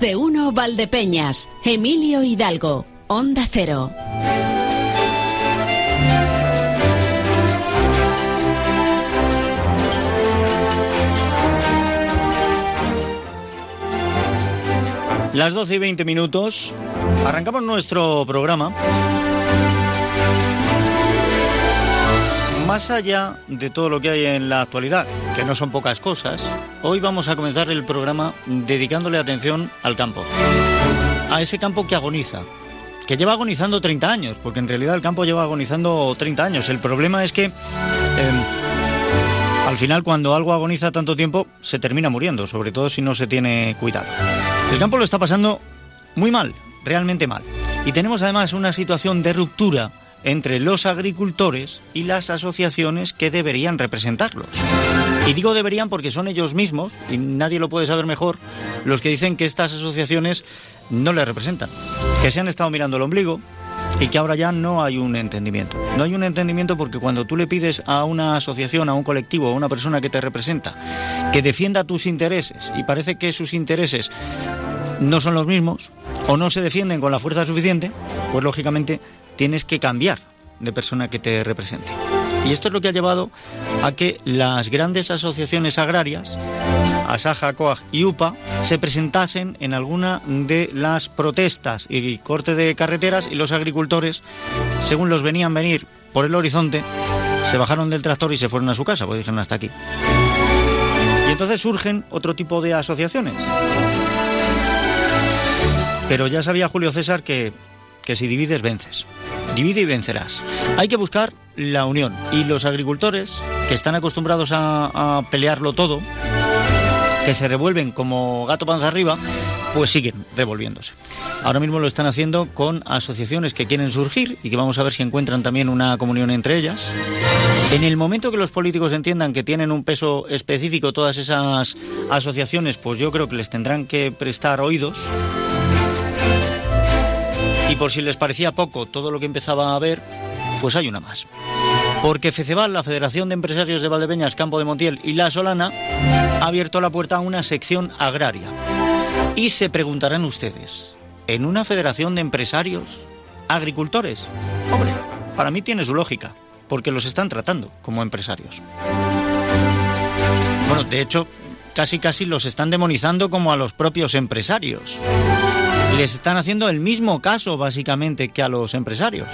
De uno Valdepeñas, Emilio Hidalgo, Onda Cero. Las 12 y 20 minutos, arrancamos nuestro programa. Más allá de todo lo que hay en la actualidad, que no son pocas cosas, hoy vamos a comenzar el programa dedicándole atención al campo. A ese campo que agoniza, que lleva agonizando 30 años, porque en realidad el campo lleva agonizando 30 años. El problema es que em, al final cuando algo agoniza tanto tiempo se termina muriendo, sobre todo si no se tiene cuidado. El campo lo está pasando muy mal, realmente mal. Y tenemos además una situación de ruptura entre los agricultores y las asociaciones que deberían representarlos. Y digo deberían porque son ellos mismos, y nadie lo puede saber mejor, los que dicen que estas asociaciones no les representan, que se han estado mirando el ombligo y que ahora ya no hay un entendimiento. No hay un entendimiento porque cuando tú le pides a una asociación, a un colectivo, a una persona que te representa, que defienda tus intereses y parece que sus intereses no son los mismos o no se defienden con la fuerza suficiente, pues lógicamente tienes que cambiar de persona que te represente. Y esto es lo que ha llevado a que las grandes asociaciones agrarias, Asaja, COAG y UPA, se presentasen en alguna de las protestas y corte de carreteras y los agricultores, según los venían venir por el horizonte, se bajaron del tractor y se fueron a su casa, pues dijeron hasta aquí. Y entonces surgen otro tipo de asociaciones. Pero ya sabía Julio César que, que si divides, vences. Divide y vencerás. Hay que buscar la unión. Y los agricultores, que están acostumbrados a, pelearlo todo, que se revuelven como gato panza arriba, pues siguen revolviéndose. Ahora mismo lo están haciendo con asociaciones que quieren surgir y que vamos a ver si encuentran también una comunión entre ellas. En el momento que los políticos entiendan que tienen un peso específico todas esas asociaciones, pues yo creo que les tendrán que prestar oídos por si les parecía poco todo lo que empezaba a ver, pues hay una más. Porque FECEVAL, la Federación de Empresarios de Valdepeñas, Campo de Montiel y La Solana, ha abierto la puerta a una sección agraria. Y se preguntarán ustedes, ¿en una federación de empresarios agricultores? Hombre, para mí tiene su lógica, porque los están tratando como empresarios. Bueno, de hecho, casi casi los están demonizando como a los propios empresarios les están haciendo el mismo caso básicamente que a los empresarios.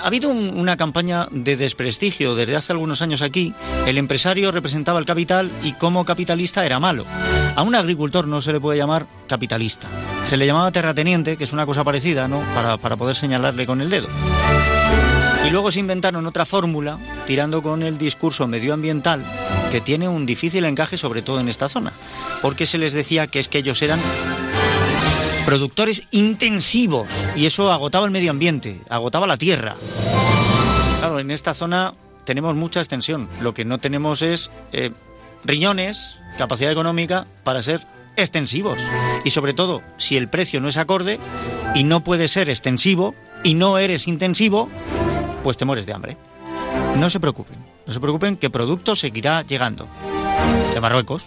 Ha habido una campaña de desprestigio desde hace algunos años aquí. El empresario representaba el capital y como capitalista era malo. A un agricultor no se le puede llamar capitalista. Se le llamaba terrateniente, que es una cosa parecida, ¿no? Para, para poder señalarle con el dedo. Y luego se inventaron otra fórmula, tirando con el discurso medioambiental, que tiene un difícil encaje sobre todo en esta zona. Porque se les decía que es que ellos eran productores intensivos y eso agotaba el medio ambiente, agotaba la tierra. Claro, en esta zona tenemos mucha extensión, lo que no tenemos es eh, riñones, capacidad económica para ser extensivos. Y sobre todo, si el precio no es acorde y no puede ser extensivo y no eres intensivo, pues te mueres de hambre. No se preocupen, no se preocupen que producto seguirá llegando de Marruecos,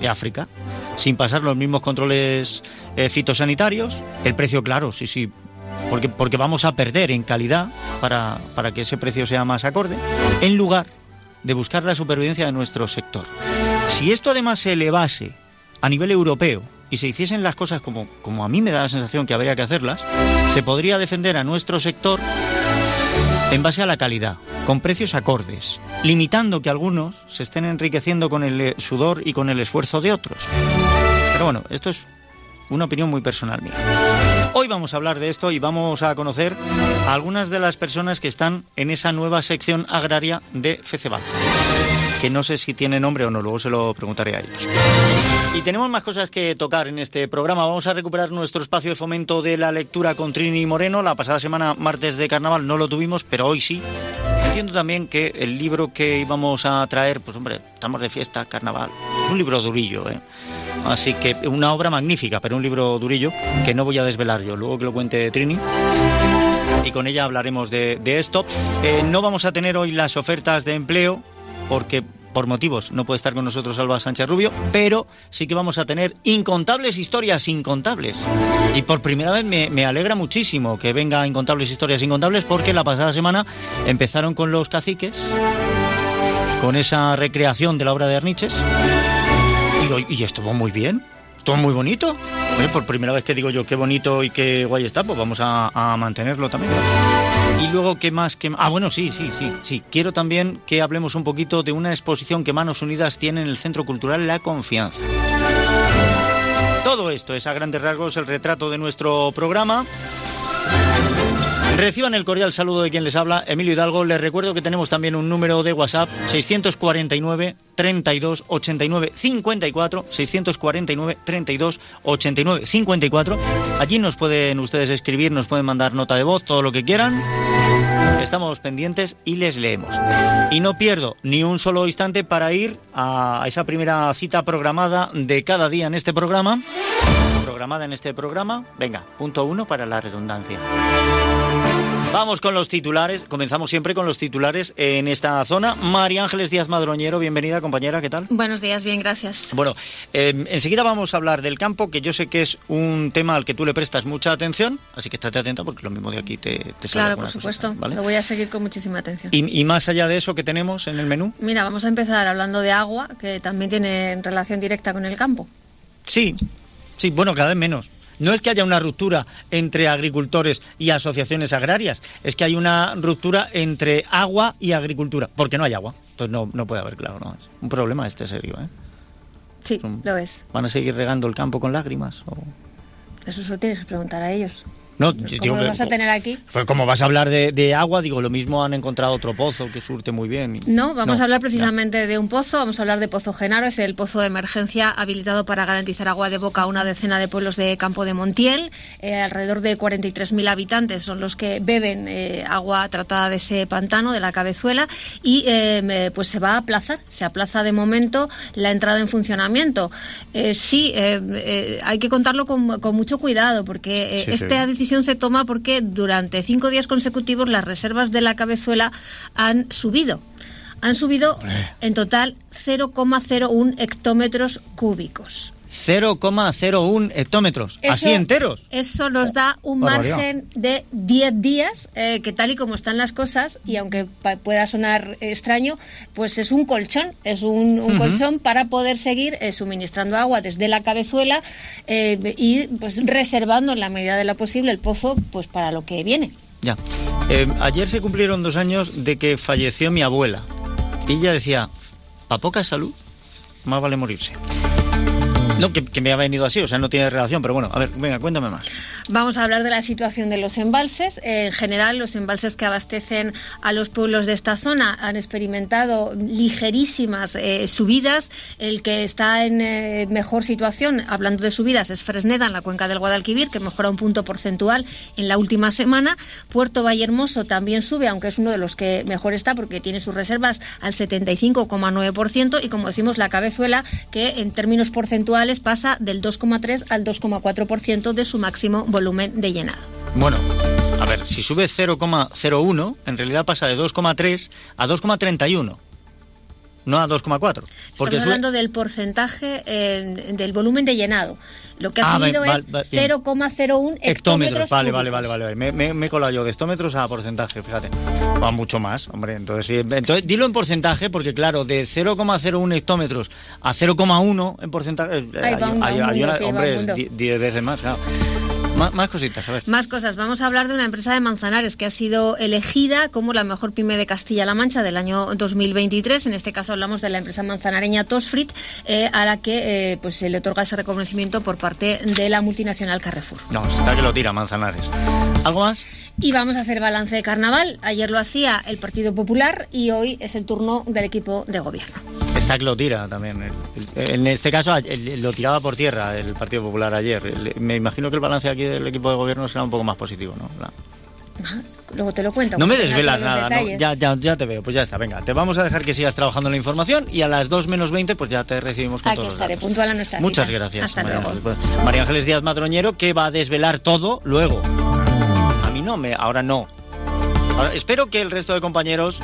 de África, sin pasar los mismos controles eh, fitosanitarios. El precio, claro, sí, sí, porque, porque vamos a perder en calidad para, para que ese precio sea más acorde, en lugar de buscar la supervivencia de nuestro sector. Si esto además se elevase a nivel europeo y se hiciesen las cosas como, como a mí me da la sensación que habría que hacerlas, se podría defender a nuestro sector en base a la calidad, con precios acordes, limitando que algunos se estén enriqueciendo con el sudor y con el esfuerzo de otros. Pero bueno, esto es una opinión muy personal mía. Hoy vamos a hablar de esto y vamos a conocer a algunas de las personas que están en esa nueva sección agraria de FECEBAL, que no sé si tiene nombre o no, luego se lo preguntaré a ellos. Y tenemos más cosas que tocar en este programa. Vamos a recuperar nuestro espacio de fomento de la lectura con Trini Moreno. La pasada semana, martes de carnaval, no lo tuvimos, pero hoy sí. También que el libro que íbamos a traer, pues hombre, estamos de fiesta, carnaval, un libro durillo, ¿eh? Así que una obra magnífica, pero un libro durillo que no voy a desvelar yo, luego que lo cuente Trini. Y con ella hablaremos de, esto. Eh, no vamos a tener hoy las ofertas de empleo porque por motivos no puede estar con nosotros Alba Sánchez Rubio, pero sí que vamos a tener incontables historias incontables. Y por primera vez me, alegra muchísimo que venga incontables historias incontables porque la pasada semana empezaron con los caciques, con esa recreación de la obra de Arniches, y, y estuvo muy bien. Todo muy bonito. por primera vez que digo yo qué bonito y qué guay está, pues vamos a, mantenerlo también. Y luego, ¿qué más? Qué... Ah, bueno, sí, sí, sí, sí. Quiero también que hablemos un poquito de una exposición que Manos Unidas tiene en el Centro Cultural La Confianza. Todo esto es a grandes rasgos el retrato de nuestro programa. Reciban el cordial saludo de quien les habla, Emilio Hidalgo. Les recuerdo que tenemos también un número de WhatsApp, 649 32 89 54, 649 32 89 54. Allí nos pueden ustedes escribir, nos pueden mandar nota de voz, todo lo que quieran. Estamos pendientes y les leemos. Y no pierdo ni un solo instante para ir a esa primera cita programada de cada día en este programa. Programada en este programa. Venga, punto uno para la redundancia. Vamos con los titulares. Comenzamos siempre con los titulares en esta zona. María Ángeles Díaz Madroñero, bienvenida compañera, ¿qué tal? Buenos días, bien, gracias. Bueno, eh, enseguida vamos a hablar del campo, que yo sé que es un tema al que tú le prestas mucha atención, así que estate atenta porque lo mismo de aquí te, te sale Claro, por supuesto, lo voy a seguir con muchísima atención. Y, y más allá de eso, ¿qué tenemos en el menú? Mira, vamos a empezar hablando de agua, que también tiene relación directa con el campo. Sí, sí, bueno, cada vez menos no es que haya una ruptura entre agricultores y asociaciones agrarias, es que hay una ruptura entre agua y agricultura, porque no hay agua. Entonces no, no puede haber, claro, no. Es un problema este serio, ¿eh? Sí, lo es. ¿Van a seguir regando el campo con lágrimas? O... Eso solo tienes que preguntar a ellos. No, ¿Cómo digo, lo vas a tener aquí? Pues como vas a hablar de, de, agua, digo, lo mismo han encontrado otro pozo que surte muy bien. Y... No, vamos no, a hablar precisamente de un pozo, vamos a hablar de Pozo Genaro, es el pozo de emergencia habilitado para garantizar agua de boca a una decena de pueblos de Campo de Montiel. Eh, alrededor de 43.000 habitantes son los que beben eh, agua tratada de ese pantano, de la cabezuela, y eh, pues se va a aplazar, se aplaza de momento la entrada en funcionamiento. Eh, sí, eh, hay que contarlo con, con mucho cuidado, porque sí, esta sí. decisión se toma porque durante cinco días consecutivos las reservas de la cabezuela han subido. Han subido en total 0,01 hectómetros cúbicos. 0,01 hectómetros, eso, así enteros. Eso nos da un margen de 10 días, eh, que tal y como están las cosas, y aunque pueda sonar extraño, pues es un colchón, es un, un uh -huh. colchón para poder seguir eh, suministrando agua desde la cabezuela eh, y pues reservando en la medida de lo posible el pozo pues para lo que viene. Ya. Ayer se cumplieron dos años de que falleció mi abuela. Y ella decía, a poca salud, más vale morirse. No, que, me ha venido así, o sea, no tiene relación, pero bueno, a ver, venga, cuéntame más. Vamos a hablar de la situación de los embalses. Eh, en general, los embalses que abastecen a los pueblos de esta zona han experimentado ligerísimas eh, subidas. El que está en eh, mejor situación, hablando de subidas, es Fresneda, en la cuenca del Guadalquivir, que mejora un punto porcentual en la última semana. Puerto Vallehermoso también sube, aunque es uno de los que mejor está porque tiene sus reservas al 75,9%. Y como decimos, la cabezuela, que en términos porcentuales pasa del 2,3 al 2,4% de su máximo volumen de llenado. Bueno, a ver, si sube 0,01, en realidad pasa de 2,3 a 2,31 no a 2,4. Estamos hablando sube... del porcentaje eh, del volumen de llenado. Lo que ha ah, subido vale, vale, es 0,01 hectómetros. Vale, vale, vale, vale, Me, me, me, he colado yo de hectómetros a porcentaje, fíjate. Va mucho más, hombre. Entonces, sí, entonces dilo en porcentaje, porque claro, de 0,01 hectómetros a 0,1 en porcentaje. Eh, hay, hay, hombre, es 10 veces más, claro. Más, más, cositas, a ver. Más cosas. Vamos a hablar de una empresa de Manzanares que ha sido elegida como la mejor pyme de Castilla-La Mancha del año 2023. En este caso hablamos de la empresa manzanareña Tosfrit, eh, a la que eh, pues se le otorga ese reconocimiento por parte de la multinacional Carrefour. No, está que lo tira Manzanares. ¿Algo más? Y vamos a hacer balance de carnaval. Ayer lo hacía el Partido Popular y hoy es el turno del equipo de gobierno. Que lo tira también. En este caso lo tiraba por tierra el Partido Popular ayer. Me imagino que el balance aquí del equipo de gobierno será un poco más positivo, ¿no? Luego te lo cuento. No me desvelas nada, ¿no? ya, ya, ya te veo. Pues ya está, venga. Te vamos a dejar que sigas trabajando en la información y a las 2 menos 20 pues ya te recibimos con Aquí todos estaré, los puntual a nuestra Muchas cita. gracias. Hasta María, luego. Ángeles. María Ángeles Díaz Madroñero que va a desvelar todo luego. A mí no, me, ahora no. Ahora, espero que el resto de compañeros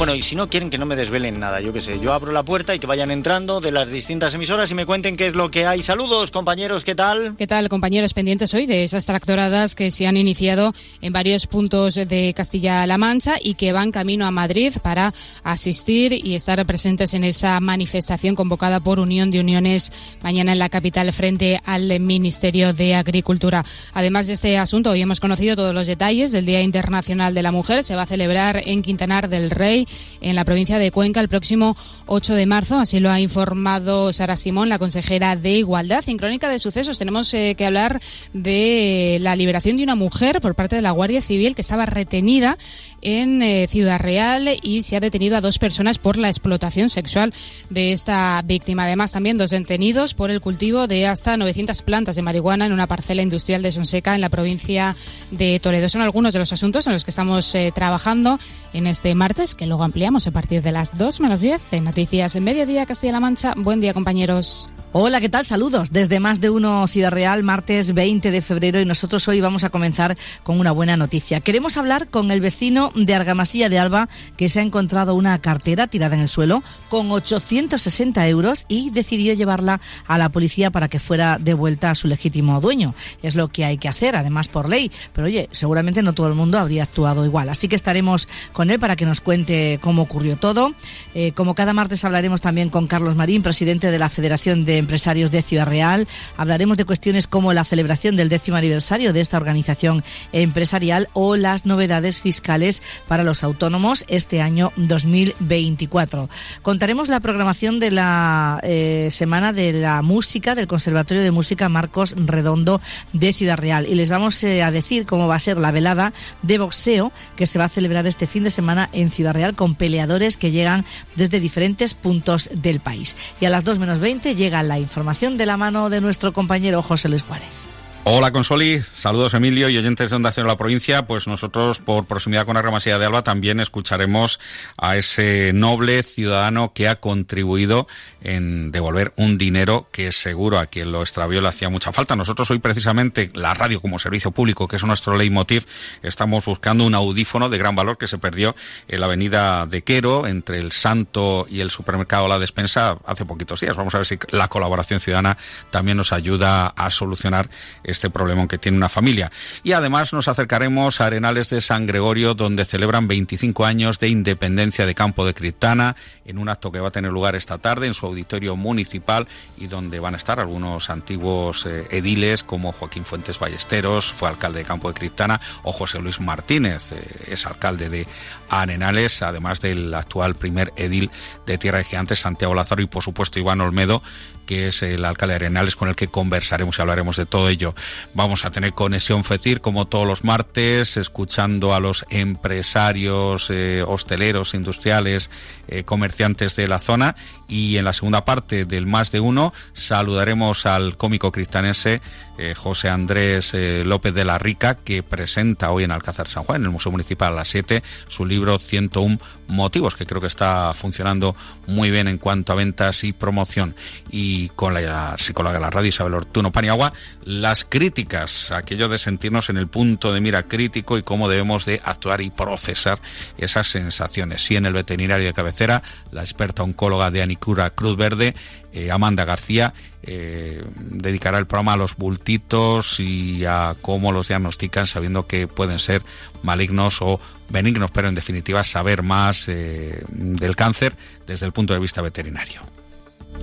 Bueno, y si no quieren que no me desvelen nada, yo qué sé, yo abro la puerta y que vayan entrando de las distintas emisoras y me cuenten qué es lo que hay. Saludos, compañeros, ¿qué tal? ¿Qué tal, compañeros pendientes hoy de esas tractoradas que se han iniciado en varios puntos de Castilla-La Mancha y que van camino a Madrid para asistir y estar presentes en esa manifestación convocada por Unión de Uniones mañana en la capital frente al Ministerio de Agricultura. Además de este asunto, hoy hemos conocido todos los detalles del Día Internacional de la Mujer. Se va a celebrar en Quintanar del Rey en la provincia de Cuenca el próximo 8 de marzo. Así lo ha informado Sara Simón, la consejera de Igualdad. En Crónica de Sucesos tenemos eh, que hablar de la liberación de una mujer por parte de la Guardia Civil que estaba retenida en eh, Ciudad Real y se ha detenido a dos personas por la explotación sexual de esta víctima. Además, también dos detenidos por el cultivo de hasta 900 plantas de marihuana en una parcela industrial de Sonseca en la provincia de Toledo. Son algunos de los asuntos en los que estamos eh, trabajando en este martes, que luego ampliamos a partir de las 2 menos 10 en Noticias en Mediodía Castilla-La Mancha. Buen día, compañeros. Hola, ¿qué tal? Saludos desde Más de Uno Ciudad Real, martes 20 de febrero y nosotros hoy vamos a comenzar con una buena noticia. Queremos hablar con el vecino de Argamasilla de Alba que se ha encontrado una cartera tirada en el suelo con 860 euros y decidió llevarla a la policía para que fuera devuelta a su legítimo dueño. Es lo que hay que hacer, además por ley. Pero oye, seguramente no todo el mundo habría actuado igual. Así que estaremos con él para que nos cuente cómo ocurrió todo. Eh, como cada martes hablaremos también con Carlos Marín, presidente de la Federación de Empresarios de Ciudad Real. Hablaremos de cuestiones como la celebración del décimo aniversario de esta organización empresarial o las novedades fiscales para los autónomos este año 2024. Contaremos la programación de la eh, Semana de la Música del Conservatorio de Música Marcos Redondo de Ciudad Real y les vamos eh, a decir cómo va a ser la velada de boxeo que se va a celebrar este fin de semana en Ciudad Real con peleadores que llegan desde diferentes puntos del país. Y a las 2 menos 20 llega la información de la mano de nuestro compañero José Luis Juárez. Hola Consoli, saludos Emilio y oyentes de Onda Cero la provincia. Pues nosotros, por proximidad con Argamasilla de Alba, también escucharemos a ese noble ciudadano que ha contribuido en devolver un dinero que seguro a quien lo extravió le hacía mucha falta. Nosotros hoy precisamente, la radio como servicio público, que es nuestro leitmotiv, estamos buscando un audífono de gran valor que se perdió en la avenida de Quero, entre el Santo y el supermercado La Despensa, hace poquitos días. Vamos a ver si la colaboración ciudadana también nos ayuda a solucionar este problema que tiene una familia. Y además nos acercaremos a Arenales de San Gregorio, donde celebran 25 años de independencia de Campo de Criptana, en un acto que va a tener lugar esta tarde auditorio municipal y donde van a estar algunos antiguos eh, ediles como Joaquín Fuentes Ballesteros, fue alcalde de Campo de Criptana, o José Luis Martínez, eh, es alcalde de Arenales, además del actual primer edil de Tierra de Gigantes, Santiago Lázaro, y por supuesto Iván Olmedo, que es el alcalde de Arenales, con el que conversaremos y hablaremos de todo ello. Vamos a tener conexión FECIR como todos los martes, escuchando a los empresarios, eh, hosteleros, industriales, eh, comerciantes de la zona. Y en la segunda parte del Más de Uno saludaremos al cómico cristianense eh, José Andrés López de la Rica, que presenta hoy en Alcázar San Juan, en el Museo Municipal a las 7, su libro 101 motivos, que creo que está funcionando muy bien en cuanto a ventas y promoción. Y con la psicóloga de la radio, Isabel Ortuno Paniagua, las críticas, aquello de sentirnos en el punto de mira crítico y cómo debemos de actuar y procesar esas sensaciones. Sí, en el veterinario de cabecera, la experta oncóloga de Anicura Cruz Verde, eh, Amanda García, eh, dedicará el programa a los bultitos y a cómo los diagnostican, sabiendo que pueden ser malignos o benignos, pero en definitiva saber más eh, del cáncer desde el punto de vista veterinario.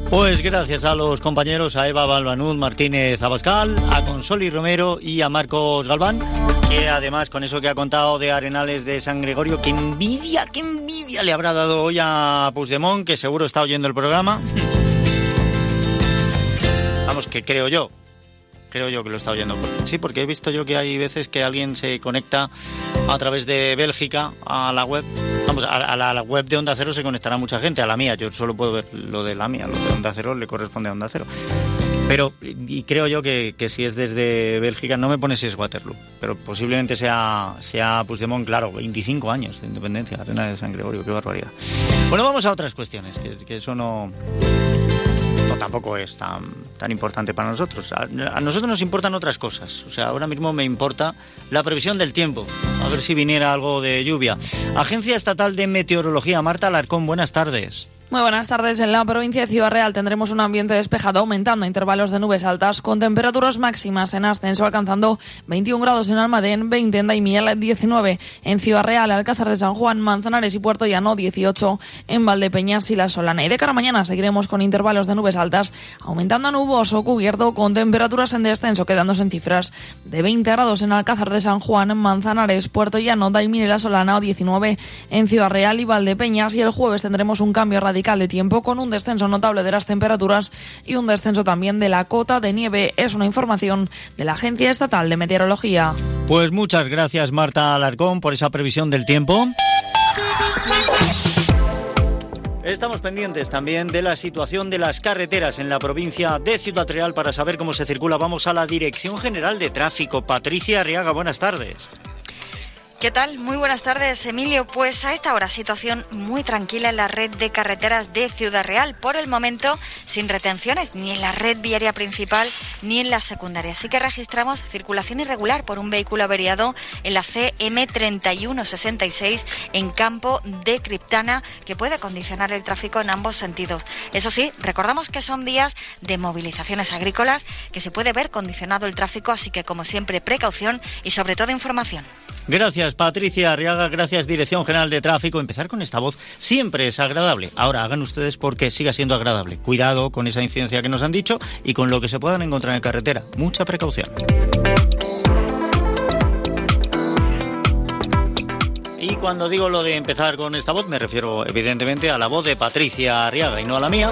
Pues gracias a los compañeros, a Eva Balbanud Martínez Abascal, a Consoli Romero y a Marcos Galván, que además con eso que ha contado de Arenales de San Gregorio, qué envidia, qué envidia le habrá dado hoy a Puigdemont, que seguro está oyendo el programa. Vamos, que creo yo, creo yo que lo está oyendo. Sí, porque he visto yo que hay veces que alguien se conecta a través de Bélgica a la web. Vamos, a, la, web de Onda Cero se conectará mucha gente, a la mía. Yo solo puedo ver lo de la mía, lo de Onda Cero le corresponde a Onda Cero. Pero, y creo yo que, si es desde Bélgica, no me pone si es Waterloo, pero posiblemente sea, sea Puigdemont, claro, 25 años de independencia, Arena de San Gregorio, qué barbaridad. Bueno, vamos a otras cuestiones, que eso no tampoco es tan, tan importante para nosotros. A, nosotros nos importan otras cosas. O sea, ahora mismo me importa la previsión del tiempo. A ver si viniera algo de lluvia. Agencia Estatal de Meteorología, Marta Alarcón, buenas tardes. Muy buenas tardes. En la provincia de Ciudad Real tendremos un ambiente despejado, aumentando intervalos de nubes altas, con temperaturas máximas en ascenso, alcanzando 21 grados en Almadén, 20 en Daimiel, 19 en Ciudad Real, Alcázar de San Juan, Manzanares y Puerto Llano, 18 en Valdepeñas y La Solana. Y de cara a mañana seguiremos con intervalos de nubes altas, aumentando a nuboso cubierto, con temperaturas en descenso, quedándose en cifras de 20 grados en Alcázar de San Juan, Manzanares, Puerto Llano, Daimiel y La Solana, 19 en Ciudad Real y Valdepeñas. Y el jueves tendremos un cambio radical de tiempo con un descenso notable de las temperaturas y un descenso también de la cota de nieve. Es una información de la Agencia Estatal de Meteorología. Pues muchas gracias Marta Alarcón por esa previsión del tiempo. Estamos pendientes también de la situación de las carreteras en la provincia de Ciudad Real para saber cómo se circula. Vamos a la Dirección General de Tráfico. Patricia Arriaga, buenas tardes. ¿Qué tal? Muy buenas tardes, Emilio. Pues a esta hora situación muy tranquila en la red de carreteras de Ciudad Real. Por el momento, sin retenciones ni en la red viaria principal ni en la secundaria. Así que registramos circulación irregular por un vehículo averiado en la CM3166 en campo de Criptana que puede condicionar el tráfico en ambos sentidos. Eso sí, recordamos que son días de movilizaciones agrícolas que se puede ver condicionado el tráfico, así que como siempre precaución y sobre todo información. Gracias, Patricia Arriaga. Gracias, Dirección General de Tráfico. Empezar con esta voz siempre es agradable. Ahora hagan ustedes porque siga siendo agradable. Cuidado con esa incidencia que nos han dicho y con lo que se puedan encontrar en carretera. Mucha precaución. Cuando digo lo de empezar con esta voz, me refiero evidentemente a la voz de Patricia Arriaga y no a la mía,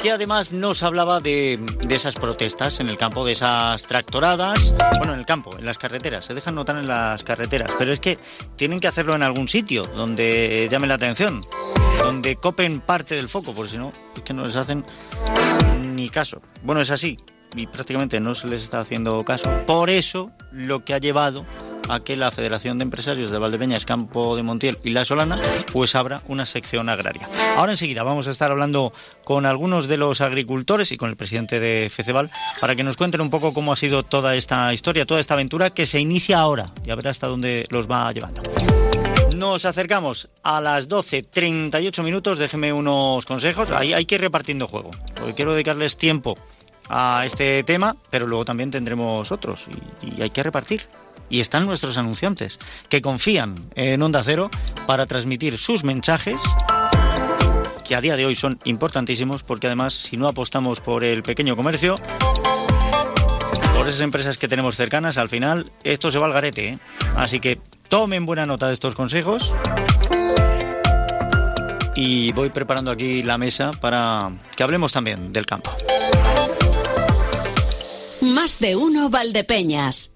que además nos hablaba de, esas protestas en el campo, de esas tractoradas, bueno, en el campo, en las carreteras, se dejan notar en las carreteras, pero es que tienen que hacerlo en algún sitio donde llame la atención, donde copen parte del foco, porque si no, es que no les hacen ni caso. Bueno, es así, y prácticamente no se les está haciendo caso. Por eso, lo que ha llevado a que la Federación de Empresarios de Valdepeñas, Campo de Montiel y La Solana pues abra una sección agraria. Ahora enseguida vamos a estar hablando con algunos de los agricultores y con el presidente de FECEBAL para que nos cuenten un poco cómo ha sido toda esta historia, toda esta aventura que se inicia ahora. Ya verá hasta dónde los va llevando. Nos acercamos a las 12.38 minutos. Déjeme unos consejos. Ahí hay que ir repartiendo juego. Porque quiero dedicarles tiempo a este tema, pero luego también tendremos otros y hay que repartir y están nuestros anunciantes, que confían en Onda Cero para transmitir sus mensajes que a día de hoy son importantísimos porque además si no apostamos por el pequeño comercio, por esas empresas que tenemos cercanas, al final esto se va al garete. ¿eh? Así que tomen buena nota de estos consejos y voy preparando aquí la mesa para que hablemos también del campo. Más de uno Valdepeñas.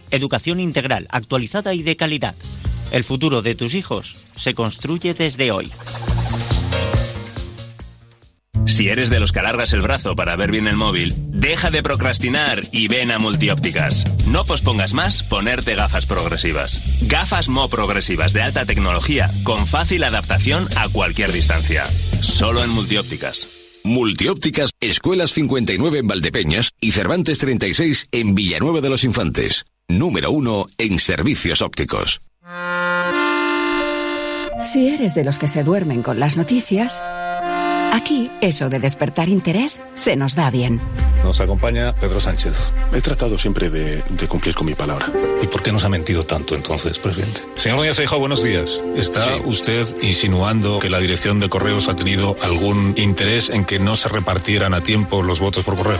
educación integral, actualizada y de calidad. El futuro de tus hijos se construye desde hoy. Si eres de los que alargas el brazo para ver bien el móvil, deja de procrastinar y ven a Multiópticas. No pospongas más ponerte gafas progresivas. Gafas Mo progresivas de alta tecnología con fácil adaptación a cualquier distancia. Solo en Multiópticas. Multiópticas, Escuelas 59 en Valdepeñas y Cervantes 36 en Villanueva de los Infantes. Número uno en servicios ópticos. Si eres de los que se duermen con las noticias, Aquí, eso de despertar interés se nos da bien. Nos acompaña Pedro Sánchez. He tratado siempre de, cumplir con mi palabra. ¿Y por qué nos ha mentido tanto entonces, presidente? Señor Núñez Feijóo, buenos días. ¿Está usted insinuando que la dirección de correos ha tenido algún interés en que no se repartieran a tiempo los votos por correo?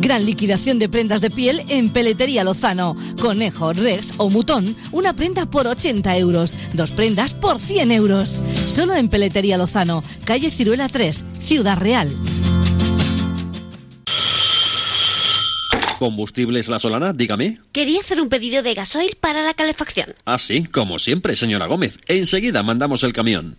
Gran liquidación de prendas de piel en Peletería Lozano. Conejo, Rex o Mutón, una prenda por 80 euros, dos prendas por 100 euros. Solo en Peletería Lozano, calle Ciruela 3, Ciudad Real. ¿Combustibles La Solana? Dígame. Quería hacer un pedido de gasoil para la calefacción. Ah, sí, como siempre, señora Gómez. Enseguida mandamos el camión.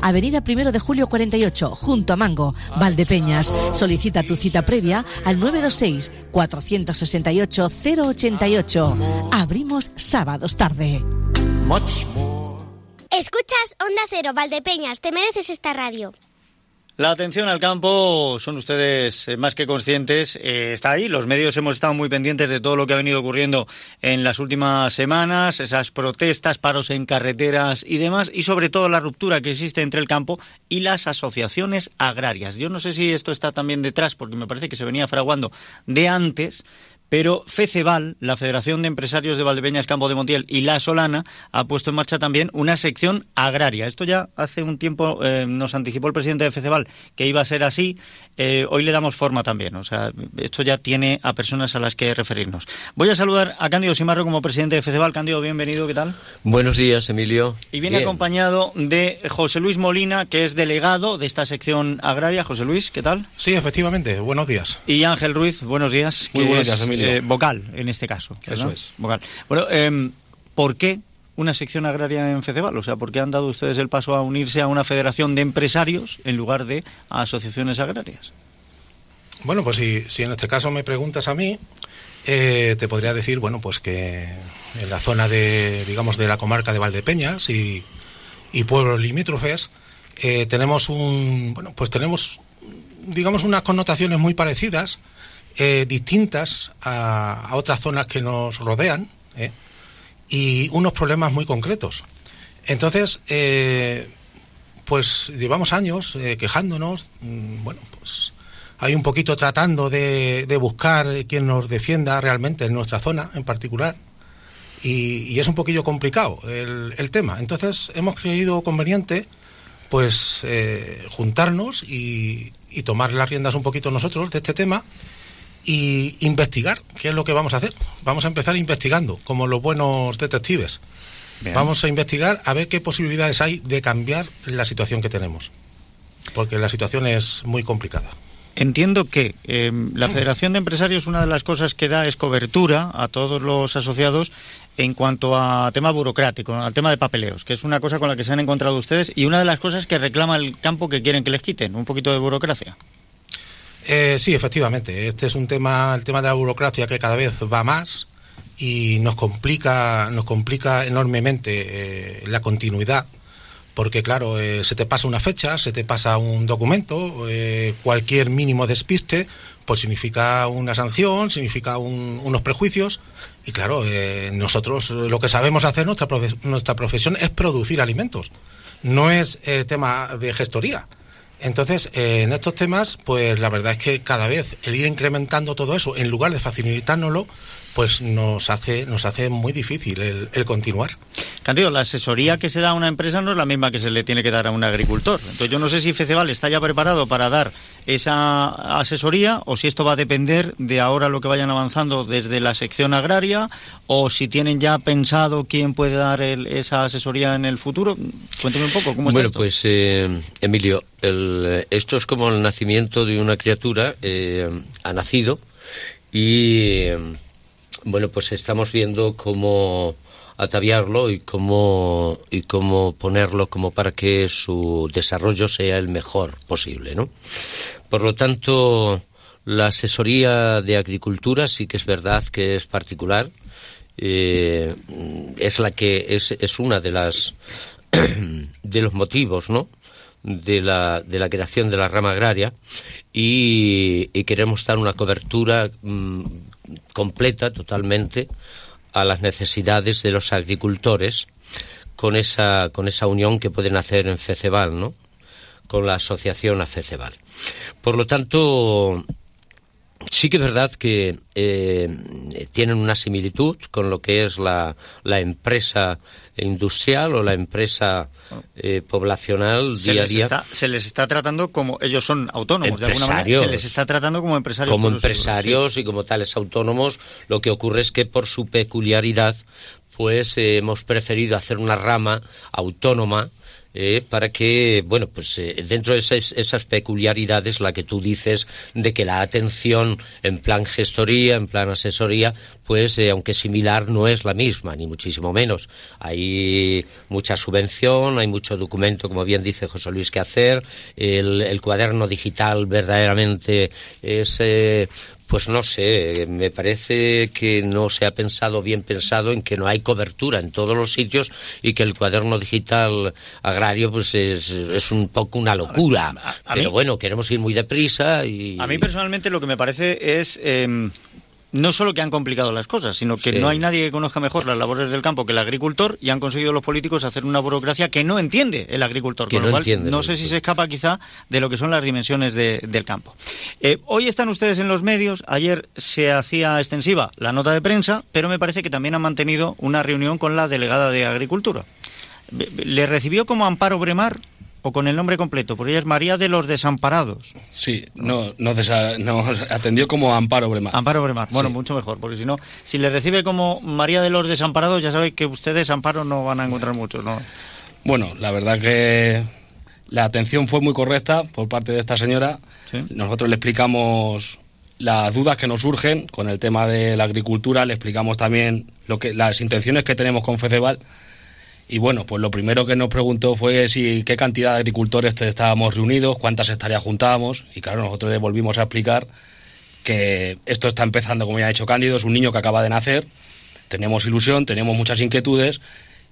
Avenida Primero de Julio 48, junto a Mango, Valdepeñas. Solicita tu cita previa al 926 468 088. Abrimos sábados tarde. Escuchas Onda Cero, Valdepeñas, te mereces esta radio. La atención al campo, son ustedes eh, más que conscientes, eh, está ahí. Los medios hemos estado muy pendientes de todo lo que ha venido ocurriendo en las últimas semanas, esas protestas, paros en carreteras y demás, y sobre todo la ruptura que existe entre el campo y las asociaciones agrarias. Yo no sé si esto está también detrás, porque me parece que se venía fraguando de antes, pero FECEVAL, la Federación de Empresarios de Valdepeñas Campo de Montiel y La Solana, ha puesto en marcha también una sección agraria. Esto ya hace un tiempo eh, nos anticipó el presidente de FECEVAL que iba a ser así. Eh, hoy le damos forma también. O sea, esto ya tiene a personas a las que referirnos. Voy a saludar a Cándido Simarro como presidente de FECEVAL. Cándido, bienvenido, ¿qué tal? Buenos días, Emilio. Y viene acompañado de José Luis Molina, que es delegado de esta sección agraria. José Luis, ¿qué tal? Sí, efectivamente. Buenos días. Y Ángel Ruiz, buenos días. Muy buenos días, Emilio. Eh, vocal, en este caso. Eso es. Vocal. Bueno, eh, ¿por qué una sección agraria en FECEVAL? O sea, ¿por qué han dado ustedes el paso a unirse a una federación de empresarios en lugar de a asociaciones agrarias? Bueno, pues si, si en este caso me preguntas a mí, eh, te podría decir, bueno, pues que en la zona de, digamos, de la comarca de Valdepeñas y, y pueblos limítrofes, eh, tenemos un, bueno, pues tenemos, digamos, unas connotaciones muy parecidas, eh, distintas a, otras zonas que nos rodean ¿eh? y unos problemas muy concretos. Entonces, eh, pues llevamos años quejándonos, mmm, bueno, pues hay un poquito tratando de, buscar quien nos defienda realmente en nuestra zona en particular. Y, es un poquillo complicado el, tema. Entonces hemos creído conveniente pues juntarnos y tomar las riendas un poquito nosotros de este tema y investigar qué es lo que vamos a hacer. Vamos a empezar investigando, como los buenos detectives. Vamos a investigar a ver qué posibilidades hay de cambiar la situación que tenemos, porque la situación es muy complicada. Entiendo que eh, la Federación de Empresarios una de las cosas que da es cobertura a todos los asociados en cuanto a tema burocrático, al tema de papeleos, que es una cosa con la que se han encontrado ustedes y una de las cosas que reclama el campo que quieren que les quiten, un poquito de burocracia. Eh, sí, efectivamente. Este es un tema, el tema de la burocracia que cada vez va más y nos complica, nos complica enormemente eh, la continuidad. Porque claro, eh, se te pasa una fecha, se te pasa un documento, cualquier mínimo despiste, pues significa una sanción, significa unos prejuicios. Y claro, nosotros lo que sabemos hacer, nuestra, nuestra profesión es producir alimentos, no es tema de gestoría. Entonces, eh, en estos temas, pues la verdad es que cada vez el ir incrementando todo eso, en lugar de facilitárnoslo, pues nos hace, nos hace muy difícil el, continuar. Candido, la asesoría que se da a una empresa no es la misma que se le tiene que dar a un agricultor. Entonces yo no sé si FECEVAL está ya preparado para dar esa asesoría o si esto va a depender de ahora lo que vayan avanzando desde la sección agraria o si tienen ya pensado quién puede dar esa asesoría en el futuro. Cuénteme un poco, ¿cómo está Bueno, pues eh, Emilio, esto es como el nacimiento de una criatura, eh, ha nacido y bueno, pues estamos viendo cómo ataviarlo y cómo, y cómo ponerlo como para que su desarrollo sea el mejor posible, ¿no? Por lo tanto, la asesoría de agricultura sí que es verdad que es particular, eh, es la que es, es una de las de los motivos, ¿no? de la, de la creación de la rama agraria y, queremos dar una cobertura mm, completa, totalmente, a las necesidades de los agricultores con esa, con esa unión que pueden hacer en FECEBAL, ¿no? Con la asociación a FECEBAL. Por lo tanto, sí que es verdad que eh, tienen una similitud con lo que es la, la empresa industrial o la empresa eh, poblacional se día a día. se les está tratando como ellos son autónomos, de alguna manera. Se les está tratando como empresarios. Como empresarios y como tales autónomos. Lo que ocurre es que por su peculiaridad, pues eh, hemos preferido hacer una rama autónoma eh, para que, bueno, pues eh, dentro de esas, esas, peculiaridades, la que tú dices de que la atención en plan gestoría, en plan asesoría, pues eh, aunque similar, no es la misma, ni muchísimo menos. Hay mucha subvención, hay mucho documento, como bien dice José Luis, que hacer. El, el cuaderno digital verdaderamente es pues no sé, me parece que no se ha pensado bien pensado en que no hay cobertura en todos los sitios y que el cuaderno digital agrario pues es, es un poco una locura. Pero bueno, queremos ir muy deprisa y... A mí personalmente lo que me parece es... Em, no solo que han complicado las cosas, sino que no hay nadie que conozca mejor las labores del campo que el agricultor y han conseguido los políticos hacer una burocracia que no entiende el agricultor. con no, lo cual, no sé si se escapa quizá de lo que son las dimensiones del campo. Eh, hoy están ustedes en los medios, ayer se hacía extensiva la nota de prensa, pero me parece que también han mantenido una reunión con la delegada de Agricultura. ¿Le recibió como Amparo Bremar? O con el nombre completo, porque ella es María de los Desamparados. Sí, no, nos, atendió como Amparo Bremar. Amparo Bremar, bueno, mucho mejor, porque si no, si le recibe como María de los Desamparados, ya sabe que ustedes Amparo no van a encontrar muchos, ¿no? Bueno, la verdad que la atención fue muy correcta por parte de esta señora. Nosotros le explicamos las dudas que nos surgen con el tema de la agricultura, le explicamos también lo que las intenciones que tenemos con FECEBAL y bueno, pues lo primero que nos preguntó fue si qué cantidad de agricultores estábamos reunidos, cuántas estarías juntábamos. Y claro, nosotros le volvimos a explicar que esto está empezando, como ya ha dicho Cándido, es un niño que acaba de nacer, tenemos ilusión, tenemos muchas inquietudes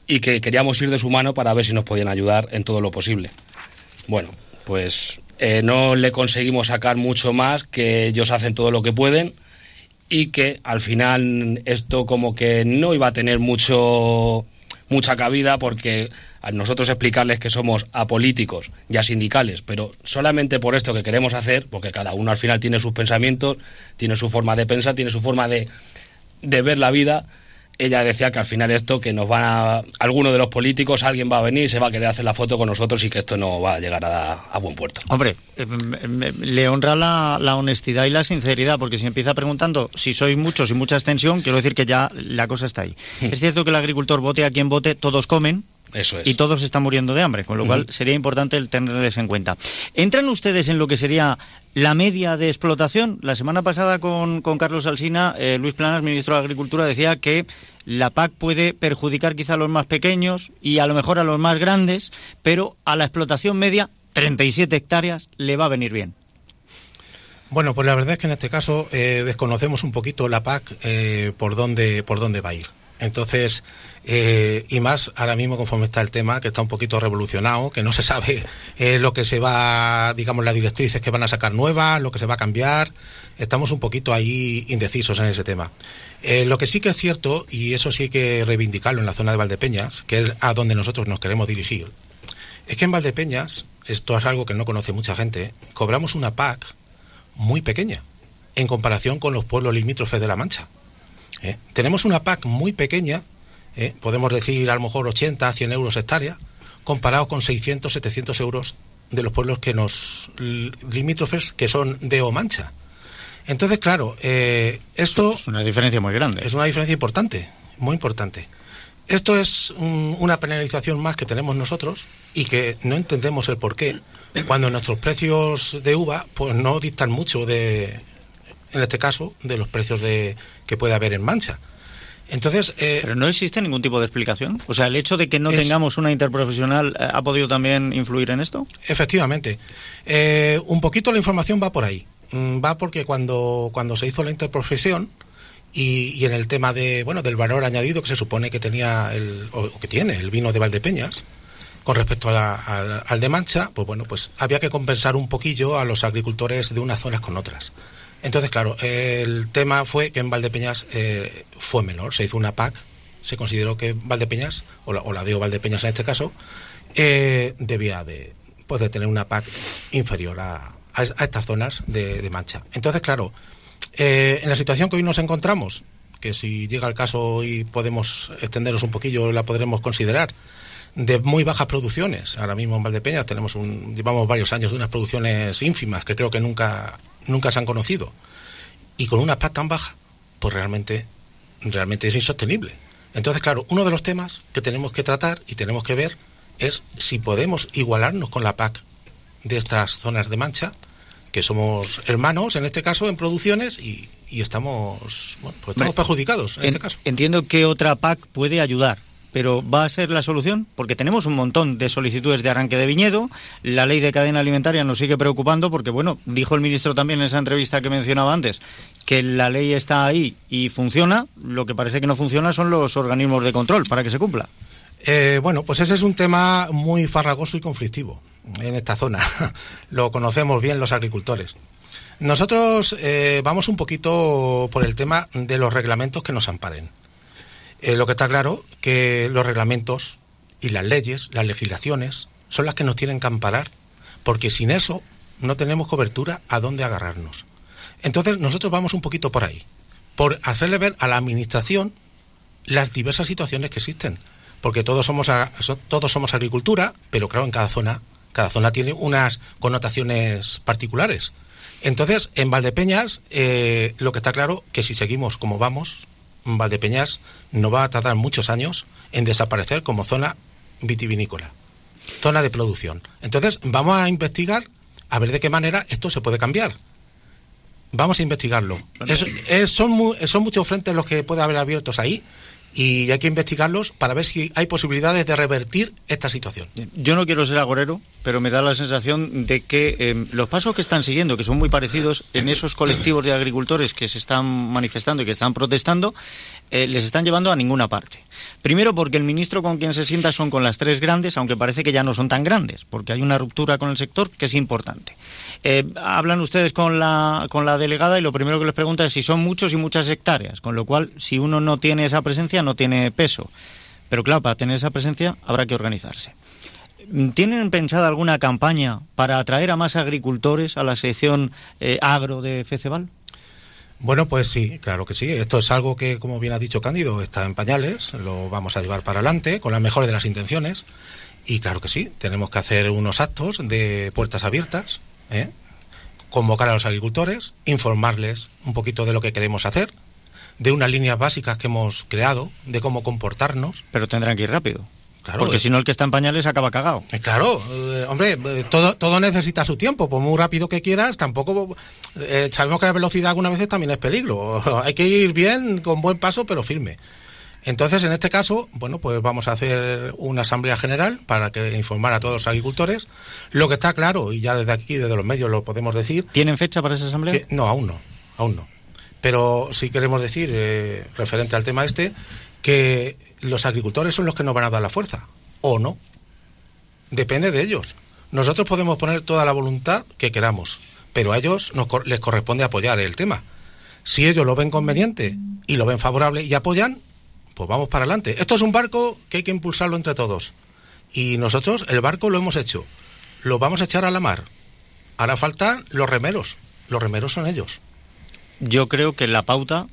y que queríamos ir de su mano para ver si nos podían ayudar en todo lo posible. Bueno, pues eh, no le conseguimos sacar mucho más, que ellos hacen todo lo que pueden y que al final esto como que no iba a tener mucho mucha cabida porque a nosotros explicarles que somos apolíticos, ya sindicales, pero solamente por esto que queremos hacer, porque cada uno al final tiene sus pensamientos, tiene su forma de pensar, tiene su forma de, de ver la vida, ella decía que al final esto, que nos van a, alguno de los políticos, alguien va a venir, se va a querer hacer la foto con nosotros y que esto no va a llegar a, buen puerto. Hombre, eh, le honra la, la, honestidad y la sinceridad, porque si empieza preguntando si sois muchos y mucha extensión, quiero decir que ya la cosa está ahí. Hmm. es cierto que el agricultor vote a quien vote, todos comen, eso es. Y todos están muriendo de hambre, con lo cual sería importante el tenerles en cuenta. ¿Entran ustedes en lo que sería la media de explotación? La semana pasada con, con Carlos Alsina, eh, Luis Planas, ministro de Agricultura, decía que la PAC puede perjudicar quizá a los más pequeños y a lo mejor a los más grandes, pero a la explotación media, 37 hectáreas, le va a venir bien. Bueno, pues la verdad es que en este caso eh, desconocemos un poquito la PAC eh, por dónde por dónde va a ir. Entonces, eh, y más ahora mismo conforme está el tema, que está un poquito revolucionado, que no se sabe eh, lo que se va, digamos, las directrices que van a sacar nuevas, lo que se va a cambiar. Estamos un poquito ahí indecisos en ese tema. Eh, lo que sí que es cierto, y eso sí hay que reivindicarlo en la zona de Valdepeñas, que es a donde nosotros nos queremos dirigir, es que en Valdepeñas, esto es algo que no conoce mucha gente, cobramos una PAC muy pequeña en comparación con los pueblos limítrofes de La Mancha. Tenemos una PAC muy pequeña ¿eh? podemos decir a lo mejor 80, 100 euros hectárea, comparado con 600, 700 euros de los pueblos que nos limítrofes que son de O Mancha. Entonces, claro, eh, esto... Es una diferencia muy grande. Es una diferencia importante, muy importante. Esto es una penalización más que tenemos nosotros y que no entendemos el por qué, cuando nuestros precios de uva pues no dictan mucho de, en este caso, de los precios de, que puede haber en Mancha. Entonces, eh, Pero no existe ningún tipo de explicación. O sea, el hecho de que no tengamos una interprofesional eh, ha podido también influir en esto. Efectivamente. Eh, un poquito la información va por ahí. Mm, va porque cuando, cuando se hizo la interprofesión y, en el tema de bueno del valor añadido que se supone que tenía el, o que tiene el vino de Valdepeñas con respecto al de Mancha, pues bueno, pues había que compensar un poquillo a los agricultores de unas zonas con otras. Entonces, claro, el tema fue que en Valdepeñas eh, fue menor, se hizo una PAC, se consideró que Valdepeñas, o la, o Valdepeñas en este caso, eh, debía de, pues de tener una PAC inferior a, estas zonas de, mancha. Entonces, claro, eh, en la situación que hoy nos encontramos, que si llega el caso y podemos extendernos un poquillo, la podremos considerar, de muy bajas producciones. Ahora mismo en Valdepeñas tenemos un, llevamos varios años de unas producciones ínfimas que creo que nunca nunca se han conocido. Y con una PAC tan baja, pues realmente, realmente es insostenible. Entonces, claro, uno de los temas que tenemos que tratar y tenemos que ver es si podemos igualarnos con la PAC de estas zonas de mancha, que somos hermanos en este caso en producciones y, estamos, bueno, pues estamos perjudicados en este caso. Entiendo que otra PAC puede ayudar pero ¿va a ser la solución? Porque tenemos un montón de solicitudes de arranque de viñedo, la ley de cadena alimentaria nos sigue preocupando porque, bueno, dijo el ministro también en esa entrevista que mencionaba antes, que la ley está ahí y funciona, lo que parece que no funciona son los organismos de control para que se cumpla. Eh, bueno, pues ese es un tema muy farragoso y conflictivo en esta zona. lo conocemos bien los agricultores. Nosotros eh, vamos un poquito por el tema de los reglamentos que nos amparen. Eh, lo que está claro que los reglamentos y las leyes, las legislaciones, son las que nos tienen que amparar, porque sin eso no tenemos cobertura a dónde agarrarnos. Entonces nosotros vamos un poquito por ahí, por hacerle ver a la administración las diversas situaciones que existen, porque todos somos todos somos agricultura, pero claro en cada zona cada zona tiene unas connotaciones particulares. Entonces en Valdepeñas eh, lo que está claro que si seguimos como vamos Valdepeñas no va a tardar muchos años en desaparecer como zona vitivinícola, zona de producción. Entonces, vamos a investigar a ver de qué manera esto se puede cambiar. Vamos a investigarlo. son, son muchos frentes los que puede haber abiertos ahí y hay que investigarlos para ver si hay posibilidades de revertir esta situación. Yo no quiero ser agorero, pero me da la sensación de que em, los pasos que están siguiendo, que son muy parecidos en esos colectivos de agricultores que se están manifestando y que están protestando, eh, les están llevando a ninguna parte. Primero porque el ministro con quien se sienta son con las tres grandes, aunque parece que ya no son tan grandes, porque hay una ruptura con el sector que es importante. Eh, hablan ustedes con la, con la delegada y lo primero que les pregunta es si son muchos y muchas hectáreas, con lo cual si uno no tiene esa presencia no tiene peso. Pero claro, para tener esa presencia habrá que organizarse. ¿Tienen pensada alguna campaña para atraer a más agricultores a la sección eh, agro de Feceval? Bueno, pues sí, claro que sí. Esto es algo que, como bien ha dicho Cándido, está en pañales, lo vamos a llevar para adelante con las mejores de las intenciones. Y claro que sí, tenemos que hacer unos actos de puertas abiertas, ¿eh? convocar a los agricultores, informarles un poquito de lo que queremos hacer, de unas líneas básicas que hemos creado, de cómo comportarnos. Pero tendrán que ir rápido. Porque si no, el que está en pañales acaba cagado. Eh, claro, eh, hombre, eh, todo, todo necesita su tiempo. Por muy rápido que quieras, tampoco. sabemos que la velocidad algunas veces también es peligro. Hay que ir bien, con buen paso, pero firme. Entonces, en este caso, bueno, pues vamos a hacer una asamblea general para que informar a todos los agricultores. Lo que está claro, y ya desde aquí, desde los medios, lo podemos decir. ¿Tienen fecha para esa asamblea? no, aún no, aún no. Pero sí queremos decir, referente al tema este, que los agricultores son los que nos van a dar la fuerza, o no. Depende de ellos. Nosotros podemos poner toda la voluntad que queramos, pero a ellos les corresponde apoyar el tema. Si ellos lo ven conveniente y lo ven favorable y apoyan, pues vamos para adelante. Esto es un barco que hay que impulsarlo entre todos. Y nosotros el barco lo hemos hecho. Lo vamos a echar a la mar. Hará falta los remeros. Los remeros son ellos. Yo creo que la pauta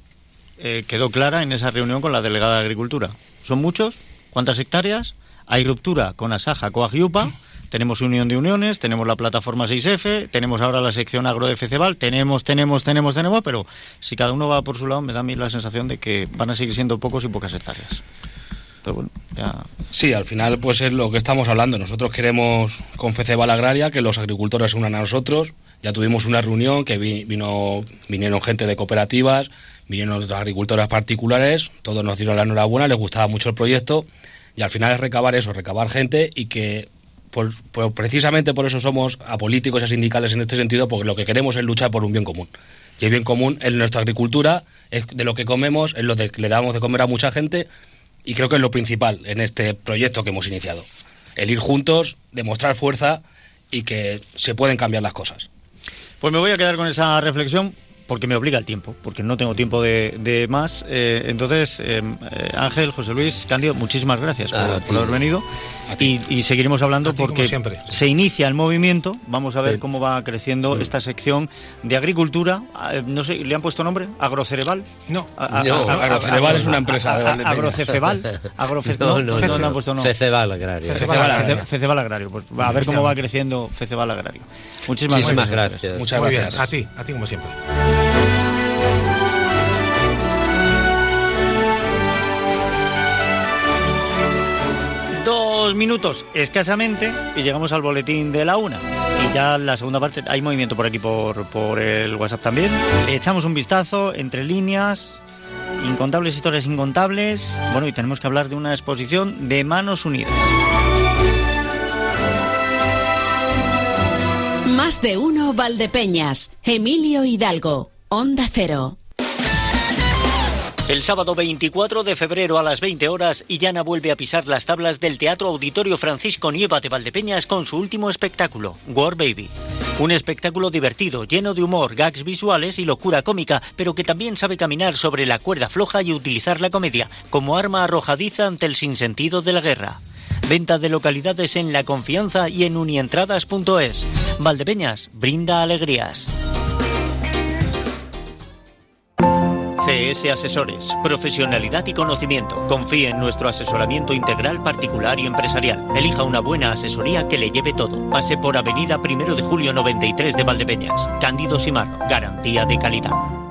eh, quedó clara en esa reunión con la delegada de Agricultura. ¿Son muchos? ¿Cuántas hectáreas? Hay ruptura con Asaja, Coagiupa, tenemos unión de uniones, tenemos la plataforma 6F, tenemos ahora la sección agro de Feceval, tenemos, tenemos, tenemos, tenemos, pero si cada uno va por su lado me da a mí la sensación de que van a seguir siendo pocos y pocas hectáreas. Pero bueno. Sí, al final pues es lo que estamos hablando. Nosotros queremos con Feceval Agraria que los agricultores se unan a nosotros. Ya tuvimos una reunión que vino, vinieron gente de cooperativas, vinieron otras agricultoras particulares, todos nos dieron la enhorabuena, les gustaba mucho el proyecto y al final es recabar eso, recabar gente y que precisamente por eso somos apolíticos y sindicales en este sentido, porque lo que queremos es luchar por un bien común. Y el bien común es nuestra agricultura, es de lo que comemos, es lo que le damos de comer a mucha gente y creo que es lo principal en este proyecto que hemos iniciado. El ir juntos, demostrar fuerza y que se pueden cambiar las cosas. Pues me voy a quedar con esa reflexión porque me obliga el tiempo, porque no tengo tiempo de, más. Eh, entonces, eh, eh, Ángel, José Luis, Cándido, muchísimas gracias por, haber venido. Y, seguiremos hablando porque se inicia el movimiento. Vamos a ver cómo va creciendo esta sección de agricultura. Ah, no sé, ¿le han puesto nombre? ¿Agrocerebal? No, Agrocerebal es una empresa. De ¿Agrocefebal? no, no, no, han puesto nombre. Feceval Agrario. Feceval, Agrario. Pues a ver cómo va creciendo Feceval Agrario. Muchísimas, gracias. Muchas gracias. A ti, a ti como siempre. Dos minutos escasamente y llegamos al boletín de la una. Y ya la segunda parte, hay movimiento por aquí por, por el WhatsApp también. echamos un vistazo entre líneas, incontables historias incontables. Bueno, y tenemos que hablar de una exposición de Manos Unidas. Más de uno Valdepeñas, Emilio Hidalgo, Onda Cero. El sábado 24 de febrero a las 20 horas, Illana vuelve a pisar las tablas del Teatro Auditorio Francisco Nieva de Valdepeñas con su último espectáculo, War Baby. Un espectáculo divertido, lleno de humor, gags visuales y locura cómica, pero que también sabe caminar sobre la cuerda floja y utilizar la comedia como arma arrojadiza ante el sinsentido de la guerra. Venta de localidades en La Confianza y en unientradas.es. Valdepeñas, brinda alegrías. CS Asesores, profesionalidad y conocimiento. Confíe en nuestro asesoramiento integral particular y empresarial. Elija una buena asesoría que le lleve todo. Pase por Avenida 1 de Julio 93 de Valdepeñas. Cándido Simarro, garantía de calidad.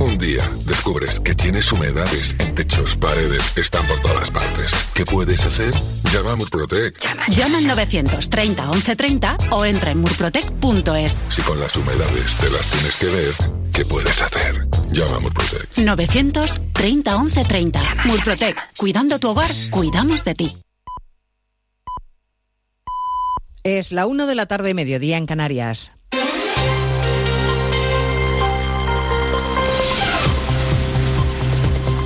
Un día descubres que tienes humedades en techos, paredes, están por todas partes. ¿Qué puedes hacer? Llama a Murprotec. Llama al 930 1130 o entra en murprotec.es. Si con las humedades te las tienes que ver, ¿qué puedes hacer? Llama a Murprotec. 930 1130. Murprotec. Cuidando tu hogar, cuidamos de ti. Es la 1 de la tarde, mediodía en Canarias.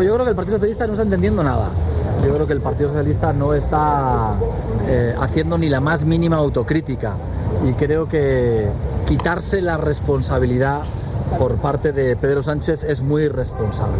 Yo creo que el Partido Socialista no está entendiendo nada. Yo creo que el Partido Socialista no está eh, haciendo ni la más mínima autocrítica. Y creo que quitarse la responsabilidad por parte de Pedro Sánchez es muy irresponsable.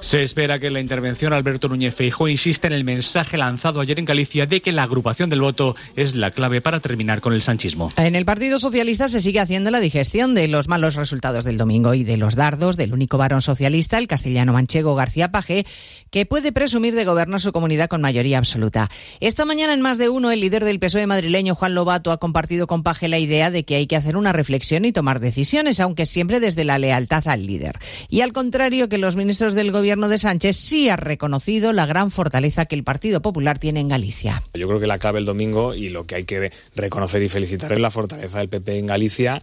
Se espera que la intervención Alberto Núñez Feijóo insiste en el mensaje lanzado ayer en Galicia de que la agrupación del voto es la clave para terminar con el sanchismo. En el Partido Socialista se sigue haciendo la digestión de los malos resultados del domingo y de los dardos del único varón socialista, el castellano manchego García Paje, que puede presumir de gobernar su comunidad con mayoría absoluta. Esta mañana en más de uno, el líder del PSOE madrileño, Juan Lobato, ha compartido con Paje la idea de que hay que hacer una reflexión y tomar decisiones, aunque siempre desde la lealtad al líder. Y al contrario que los ministros del gobierno de Sánchez, sí ha reconocido la gran fortaleza que el Partido Popular tiene en Galicia. Yo creo que la clave el domingo y lo que hay que reconocer y felicitar es la fortaleza del PP en Galicia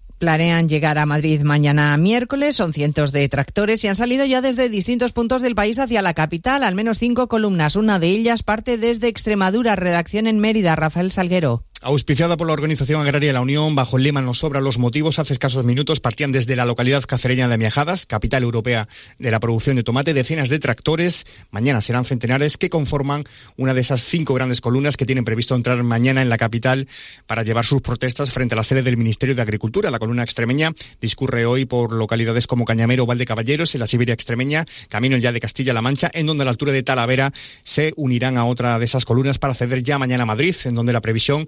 Planean llegar a Madrid mañana miércoles, son cientos de tractores y han salido ya desde distintos puntos del país hacia la capital, al menos cinco columnas. Una de ellas parte desde Extremadura, redacción en Mérida, Rafael Salguero. Auspiciada por la Organización Agraria La Unión, bajo el lema Nos sobra los motivos, hace escasos minutos partían desde la localidad cacereña de Miajadas, capital europea de la producción de tomate, decenas de tractores. Mañana serán centenares que conforman una de esas cinco grandes columnas que tienen previsto entrar mañana en la capital para llevar sus protestas frente a la sede del Ministerio de Agricultura. La columna extremeña discurre hoy por localidades como Cañamero o Valdecaballeros, en la Siberia extremeña, camino ya de Castilla-La Mancha, en donde a la altura de Talavera se unirán a otra de esas columnas para ceder ya mañana a Madrid, en donde la previsión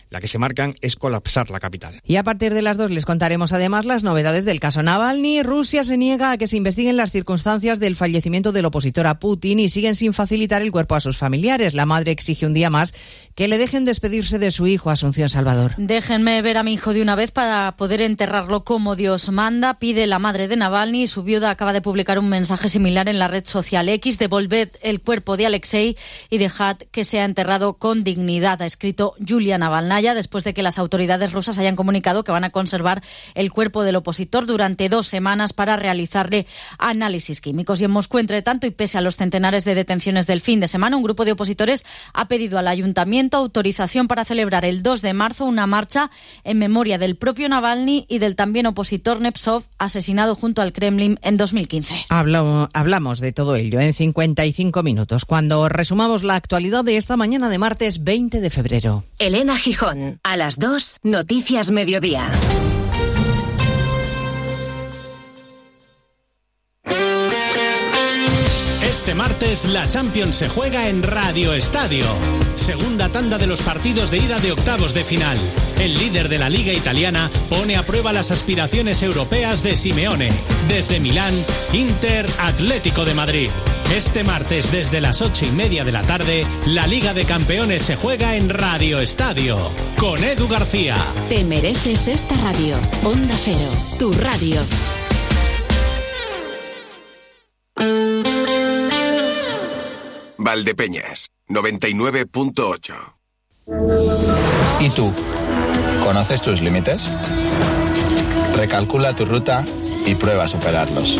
La que se marcan es colapsar la capital. Y a partir de las dos les contaremos además las novedades del caso Navalny. Rusia se niega a que se investiguen las circunstancias del fallecimiento del opositor a Putin y siguen sin facilitar el cuerpo a sus familiares. La madre exige un día más que le dejen despedirse de su hijo Asunción Salvador. Déjenme ver a mi hijo de una vez para poder enterrarlo como Dios manda, pide la madre de Navalny. Su viuda acaba de publicar un mensaje similar en la red social X. Devolved el cuerpo de Alexei y dejad que sea enterrado con dignidad, ha escrito Julia Navalnaya, después de que las autoridades rusas hayan comunicado que van a conservar el cuerpo del opositor durante dos semanas para realizarle análisis químicos. Y en Moscú, entre tanto, y pese a los centenares de detenciones del fin de semana, un grupo de opositores ha pedido al ayuntamiento autorización para celebrar el 2 de marzo una marcha en memoria del propio Navalny y del también opositor Nepsov, asesinado junto al Kremlin en 2015. hablamos de todo ello en 55 minutos, cuando resumamos la actualidad de esta mañana de martes 20 de febrero. Elena Gijón, a las 2, Noticias Mediodía. Este martes la Champions se juega en Radio Estadio. Segunda tanda de los partidos de ida de octavos de final. El líder de la liga italiana pone a prueba las aspiraciones europeas de Simeone. Desde Milán, Inter Atlético de Madrid. Este martes desde las ocho y media de la tarde, la Liga de Campeones se juega en Radio Estadio. Con Edu García. Te mereces esta radio. Onda Cero, tu radio. Valdepeñas, 99.8. ¿Y tú? ¿Conoces tus límites? Recalcula tu ruta y prueba a superarlos.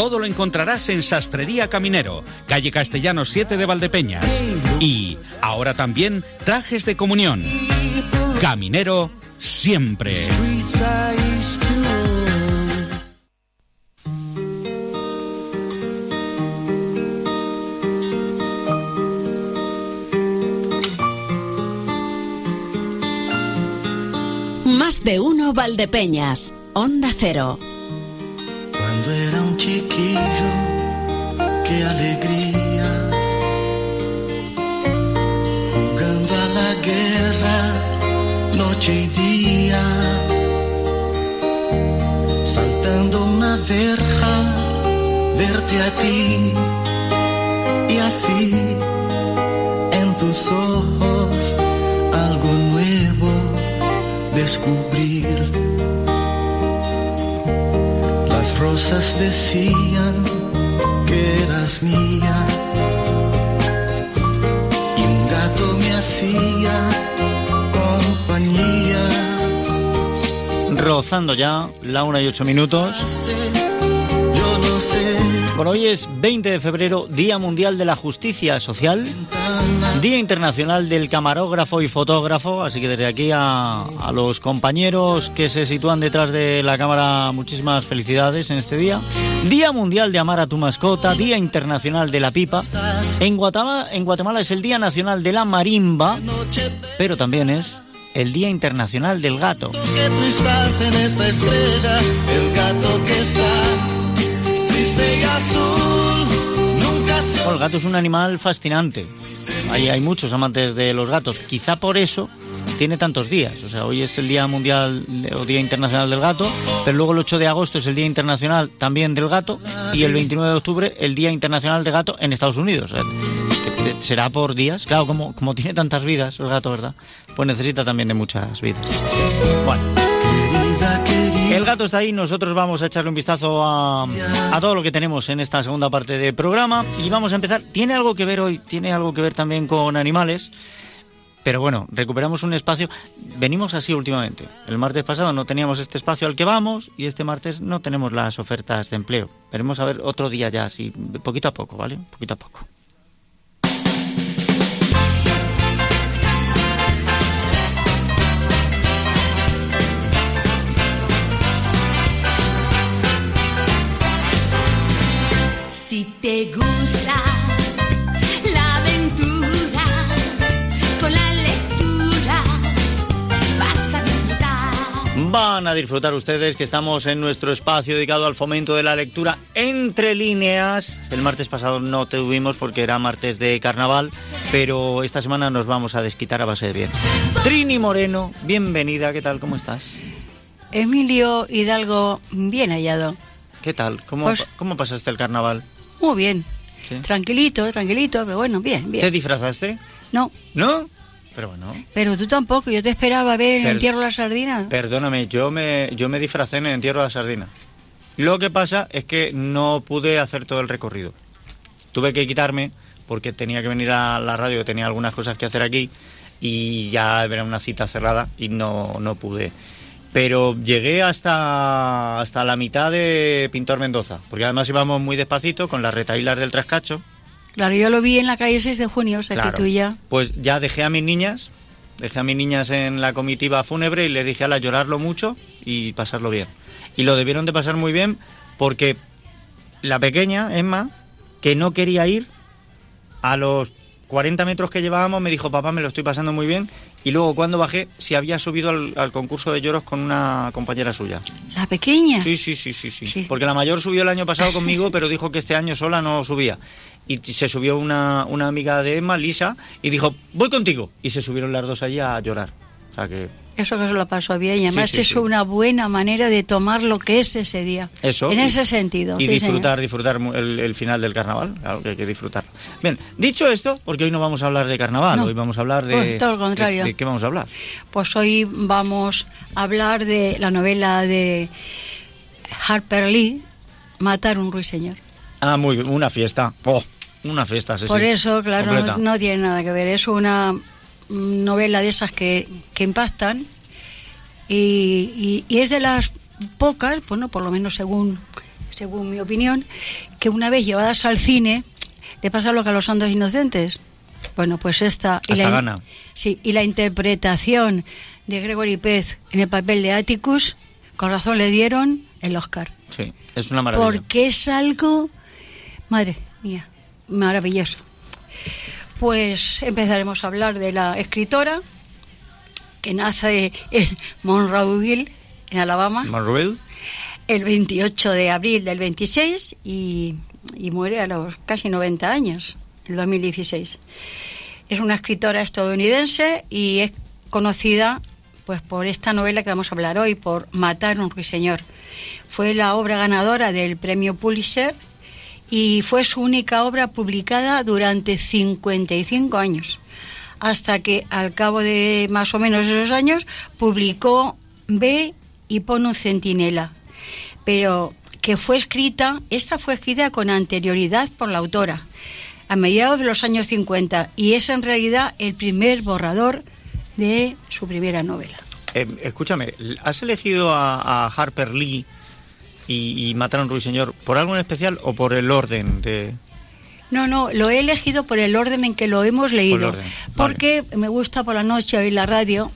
Todo lo encontrarás en Sastrería Caminero, calle Castellanos 7 de Valdepeñas. Y ahora también trajes de comunión. Caminero, siempre. Más de uno Valdepeñas, Onda Cero. Cuando era un chiquillo, qué alegría. Jugando a la guerra, noche y día. Saltando una verja, verte a ti. Y así, en tus ojos, algo nuevo descubrir. Rosas decían que eras mía y un gato me hacía compañía. Rozando ya la una y ocho minutos. Yo no sé. Bueno, hoy es 20 de febrero, Día Mundial de la Justicia Social, Día Internacional del Camarógrafo y Fotógrafo, así que desde aquí a, los compañeros que se sitúan detrás de la cámara, muchísimas felicidades en este día. Día Mundial de Amar a tu mascota, Día Internacional de la Pipa. En Guatemala, es el Día Nacional de la Marimba, pero también es el Día Internacional del Gato. Que tú estás en esa estrella, el gato triste el gato es un animal fascinante. Hay, hay muchos amantes de los gatos. Quizá por eso tiene tantos días. O sea, hoy es el Día Mundial o Día Internacional del Gato, pero luego el 8 de agosto es el Día Internacional también del Gato y el 29 de octubre el Día Internacional del Gato en Estados Unidos. Será por días. Claro, como, como tiene tantas vidas el gato, ¿verdad? Pues necesita también de muchas vidas. Bueno. El gato está ahí, nosotros vamos a echarle un vistazo a, todo lo que tenemos en esta segunda parte del programa y vamos a empezar. Tiene algo que ver hoy, tiene algo que ver también con animales. Pero bueno, recuperamos un espacio. Venimos así últimamente. El martes pasado no teníamos este espacio al que vamos y este martes no tenemos las ofertas de empleo. Veremos a ver otro día ya, así, poquito a poco, ¿vale? Poquito a poco. te gusta la aventura con la lectura vas a. Van a disfrutar ustedes que estamos en nuestro espacio dedicado al fomento de la lectura entre líneas. El martes pasado no tuvimos porque era martes de carnaval, pero esta semana nos vamos a desquitar a base de bien. Trini Moreno, bienvenida, ¿qué tal? ¿Cómo estás? Emilio Hidalgo, bien hallado. ¿Qué tal? ¿Cómo, pues ¿Cómo pasaste el carnaval? Muy bien. Sí. Tranquilito, tranquilito, pero bueno, bien, ¿Te bien. disfrazaste? No, ¿No? Pero bueno. pero tú tampoco, yo te esperaba ver el entierro de la sardina. Perdóname, yo me, yo me disfracé en el entierro de la sardina. Lo que pasa es que no pude hacer todo el recorrido. Tuve que quitarme porque tenía que venir a la radio, tenía algunas cosas que hacer aquí y ya era una cita cerrada y no, no pude. Pero llegué hasta, hasta la mitad de Pintor Mendoza, porque además íbamos muy despacito con las retailas del Trascacho. Claro, yo lo vi en la calle 6 de junio, o sea Claro. que tú ya... Pues ya dejé a mis niñas, dejé a mis niñas en la comitiva fúnebre y les dije a la llorarlo mucho y pasarlo bien. Y lo debieron de pasar muy bien porque la pequeña, Emma, que no quería ir, a los 40 metros que llevábamos me dijo, papá, me lo estoy pasando muy bien. Y luego cuando bajé, se había subido al, al concurso de lloros con una compañera suya. La pequeña. Sí, sí, sí, sí, sí, Porque la mayor subió el año pasado conmigo, pero dijo que este año sola no subía. Y se subió una, una amiga de Emma, Lisa, y dijo, voy contigo. Y se subieron las dos allí a llorar. O sea que Eso que se lo pasó bien. Y además Sí, sí, es sí. una buena manera de tomar lo que es ese día. eso. En y- ese sentido. Y disfrutar, señor. disfrutar el, el final del carnaval. Claro que hay que disfrutar. Bien, dicho esto, porque hoy no vamos a hablar de carnaval, No. hoy vamos a hablar de... Pues, todo lo contrario. de- ¿De qué vamos a hablar? Pues hoy vamos a hablar de la novela de Harper Lee, Matar un ruiseñor. Ah, muy bien, una fiesta. Oh, una fiesta, Por eso, claro, no, no tiene nada que ver. Es una novela de esas que, que impactan y, y- y es de las pocas, bueno, por lo menos según, según mi opinión, que una vez llevadas al cine le pasa lo que a los santos inocentes. Bueno, pues esta... y la, gana. Sí, y la interpretación de Gregory Pez en el papel de Atticus, con razón le dieron el Oscar. Sí, es una maravilla. Porque es algo, madre mía, maravilloso. Pues empezaremos a hablar de la escritora que nace en Monroeville, en Alabama, Marvel. el 28 de abril del 26 y, y muere a los casi 90 años, el 2016. Es una escritora estadounidense y es conocida pues por esta novela que vamos a hablar hoy, por Matar un ruiseñor. Fue la obra ganadora del premio Pulitzer y fue su única obra publicada durante 55 años, hasta que al cabo de más o menos esos años publicó B y pone un centinela. Pero que fue escrita, esta fue escrita con anterioridad por la autora, a mediados de los años 50, y es en realidad el primer borrador de su primera novela. Eh, escúchame, ¿has elegido a Harper Lee y, y Matar a un ruiseñor por algo en especial o por el orden de...? No, no, lo he elegido por el orden en que lo hemos leído. vale. Porque me gusta por la noche oír la radio,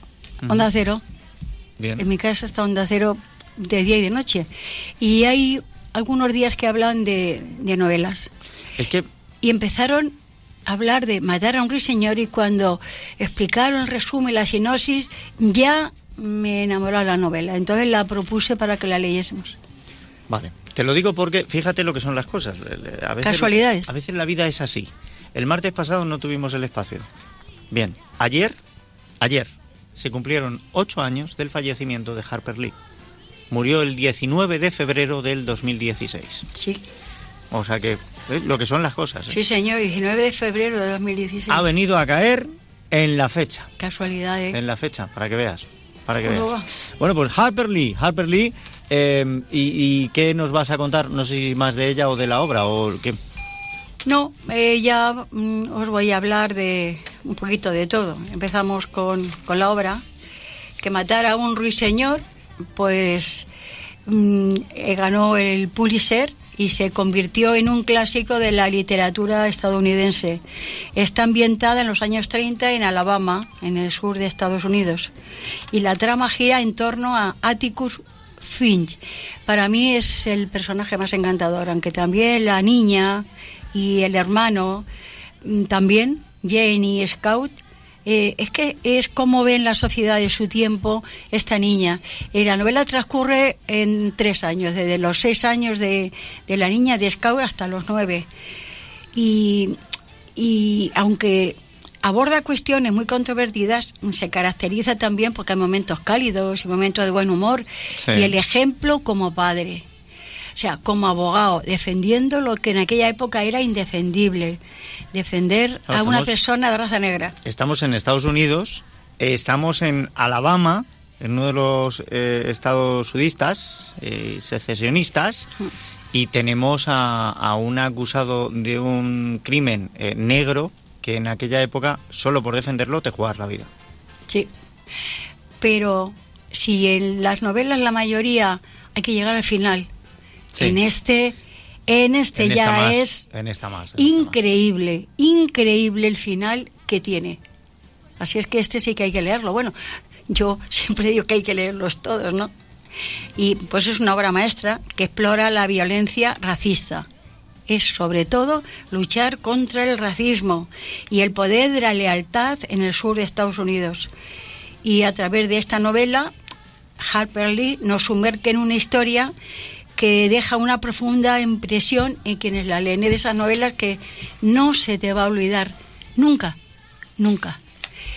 Onda Cero. Bien. En mi casa está Onda Cero de día y de noche. Y hay algunos días que hablan de, de novelas. Es que Y empezaron a hablar de matar a un ruiseñor y cuando explicaron el resumen, la sinopsis, ya me enamoró la novela. Entonces la propuse para que la leyésemos. Vale. Te lo digo porque fíjate lo que son las cosas. A veces, Casualidades. A veces la vida es así. El martes pasado no tuvimos el espacio. Bien, ayer, ayer, se cumplieron ocho años del fallecimiento de Harper Lee. Murió el 19 de febrero del 2016. Sí. O sea que, ¿eh? lo que son las cosas. ¿eh? Sí, señor, 19 de febrero de 2016. Ha venido a caer en la fecha. Casualidades. En la fecha, para que veas. Para que ¿Cómo veas. Bueno, pues Harper Lee, Harper Lee, y, y qué nos vas a contar? No sé si más de ella o de la obra o qué. No, eh, ya mm, os voy a hablar de un poquito de todo. Empezamos con, con la obra, que matar a un ruiseñor, pues mm, eh, ganó el Pulitzer y se convirtió en un clásico de la literatura estadounidense. Está ambientada en los años 30 en Alabama, en el sur de Estados Unidos. Y la trama gira en torno a Atticus Finch. Para mí es el personaje más encantador, aunque también la niña y el hermano, mm, también Jane y Scout, eh, es que es como ve en la sociedad de su tiempo esta niña. Eh, la novela transcurre en tres años, desde los seis años de, de la niña de Scout hasta los nueve. Y, y aunque aborda cuestiones muy controvertidas, se caracteriza también porque hay momentos cálidos y momentos de buen humor Sí. y el ejemplo como padre. O sea, como abogado, defendiendo lo que en aquella época era indefendible, defender Claro, a una estamos- persona de raza negra. Estamos en Estados Unidos, eh, estamos en Alabama, en uno de los eh, estados sudistas, eh, secesionistas, y tenemos a, a un acusado de un crimen eh, negro que en aquella época, solo por defenderlo, te juegas la vida. Sí. Pero si en las novelas la mayoría hay que llegar al final, Sí. en este, en este En ya más, es En esta más. increíble, increíble el final que tiene. Así es que este sí que hay que leerlo. Bueno, yo siempre digo que hay que leerlos todos, ¿no? Y pues es una obra maestra que explora la violencia racista. Es sobre todo luchar contra el racismo y el poder de la lealtad en el sur de Estados Unidos. Y a través de esta novela, Harper Lee nos sumerge en una historia que deja una profunda impresión en quienes la leen. Es de esas novelas que no se te va a olvidar, nunca, nunca.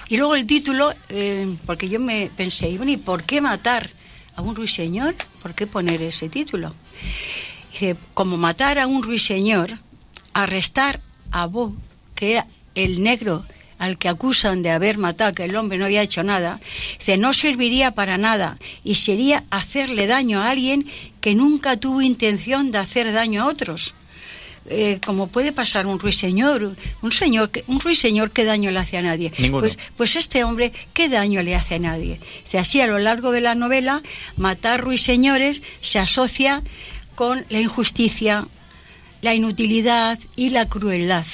Y luego el título, eh, porque yo me pensé, y bueno, ¿y por qué matar a un ruiseñor? ¿Por qué poner ese título? Dice, como matar a un ruiseñor, arrestar a Bob, que era el negro al que acusan de haber matado, que el hombre no había hecho nada, dice, no serviría para nada y sería hacerle daño a alguien que nunca tuvo intención de hacer daño a otros. Eh, como puede pasar un ruiseñor, un señor, que- un ruiseñor, ¿qué daño le hace a nadie? Ninguno. Pues, pues este hombre, ¿qué daño le hace a nadie? Dice, así a lo largo de la novela, matar ruiseñores se asocia con la injusticia, la inutilidad y la crueldad.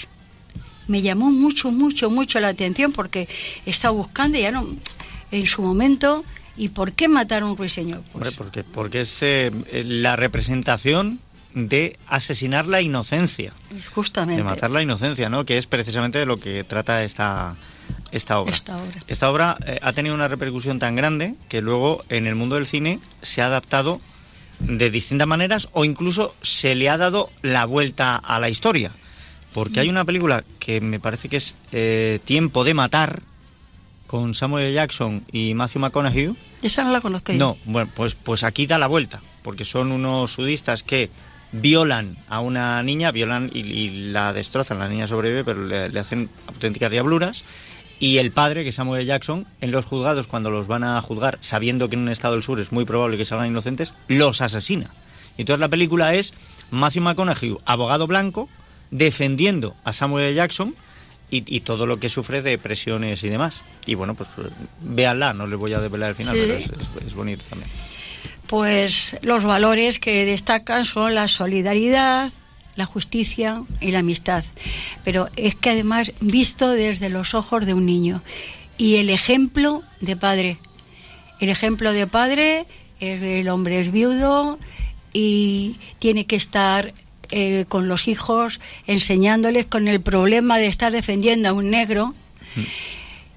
Me llamó mucho, mucho, mucho la atención porque estaba buscando ya no en su momento y por qué matar a un ruiseñor. Hombre, porque, porque es eh, la representación de asesinar la inocencia. Justamente. De matar la inocencia, ¿no? Que es precisamente de lo que trata esta, esta obra. Esta obra. Esta obra eh, ha tenido una repercusión tan grande que luego en el mundo del cine se ha adaptado de distintas maneras o incluso se le ha dado la vuelta a la historia. Porque hay una película que me parece que es eh, Tiempo de Matar con Samuel. Jackson y Matthew McConaughey. Esa no la conozco. No, bueno, pues, pues aquí da la vuelta, porque son unos sudistas que violan a una niña, violan y, y la destrozan, la niña sobrevive, pero le, le hacen auténticas diabluras. Y el padre, que es Samuel. Jackson, en los juzgados, cuando los van a juzgar, sabiendo que en un estado del sur es muy probable que salgan inocentes, los asesina. Y entonces la película es Matthew McConaughey, abogado blanco, defendiendo a Samuel. Jackson y, y todo lo que sufre de presiones y demás. Y bueno, pues eh, véanla, no les voy a desvelar el final, Sí. pero es, es- es bonito también. Pues los valores que destacan son la solidaridad, la justicia y la amistad. Pero es que además visto desde los ojos de un niño. Y el ejemplo de padre. El ejemplo de padre, es- el hombre es viudo y tiene que estar eh, con los hijos enseñándoles con el problema de estar defendiendo a un negro.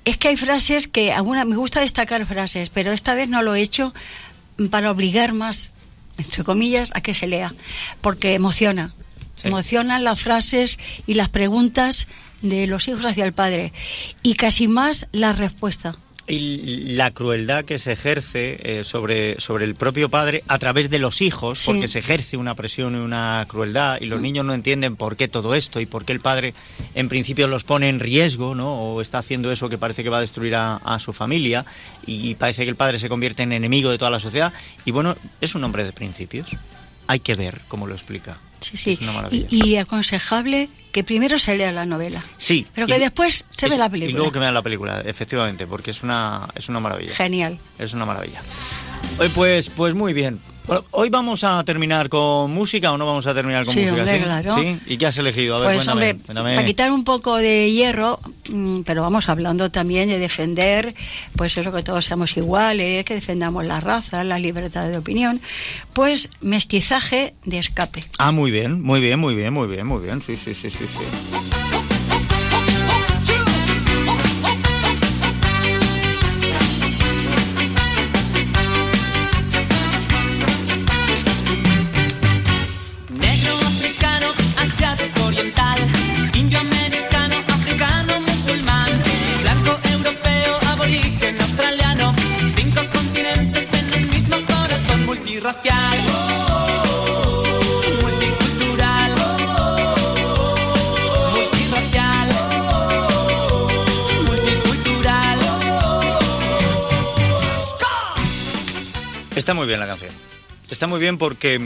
Es que hay frases que, alguna, me gusta destacar frases, pero esta vez no lo he hecho para obligar más, entre comillas, a que se lea, porque emociona. Emocionan las frases y las preguntas de los hijos hacia el padre y casi más la respuesta. Y la crueldad que se ejerce eh, sobre, sobre el propio padre a través de los hijos, Sí. porque se ejerce una presión y una crueldad, y los niños no entienden por qué todo esto y por qué el padre en principio los pone en riesgo, ¿no? O está haciendo eso que parece que va a destruir a, a su familia, y parece que el padre se convierte en enemigo de toda la sociedad. Y bueno, es un hombre de principios. Hay que ver cómo lo explica. Sí, sí. Es una maravilla. Y, y aconsejable que primero se lea la novela, Sí. pero y- que después se ve eso, la Y película. luego que vean la película, efectivamente, porque es una, es una maravilla. Genial. Es una maravilla. Pues, pues muy bien. Bueno, Hoy vamos a terminar con música o no vamos a terminar con Sí, música. hombre, ¿sí? claro. ¿Sí? ¿Y qué has elegido? A ver, Pues cuéntame, hombre, cuéntame. para quitar un poco de hierro, mm, pero vamos hablando también de defender, pues eso que todos seamos iguales, que defendamos la raza, la libertad de opinión, pues mestizaje de escape. Ah, muy bien, muy bien, muy bien, muy bien, muy bien. Sí, sí, sí, sí, sí. Muy bien porque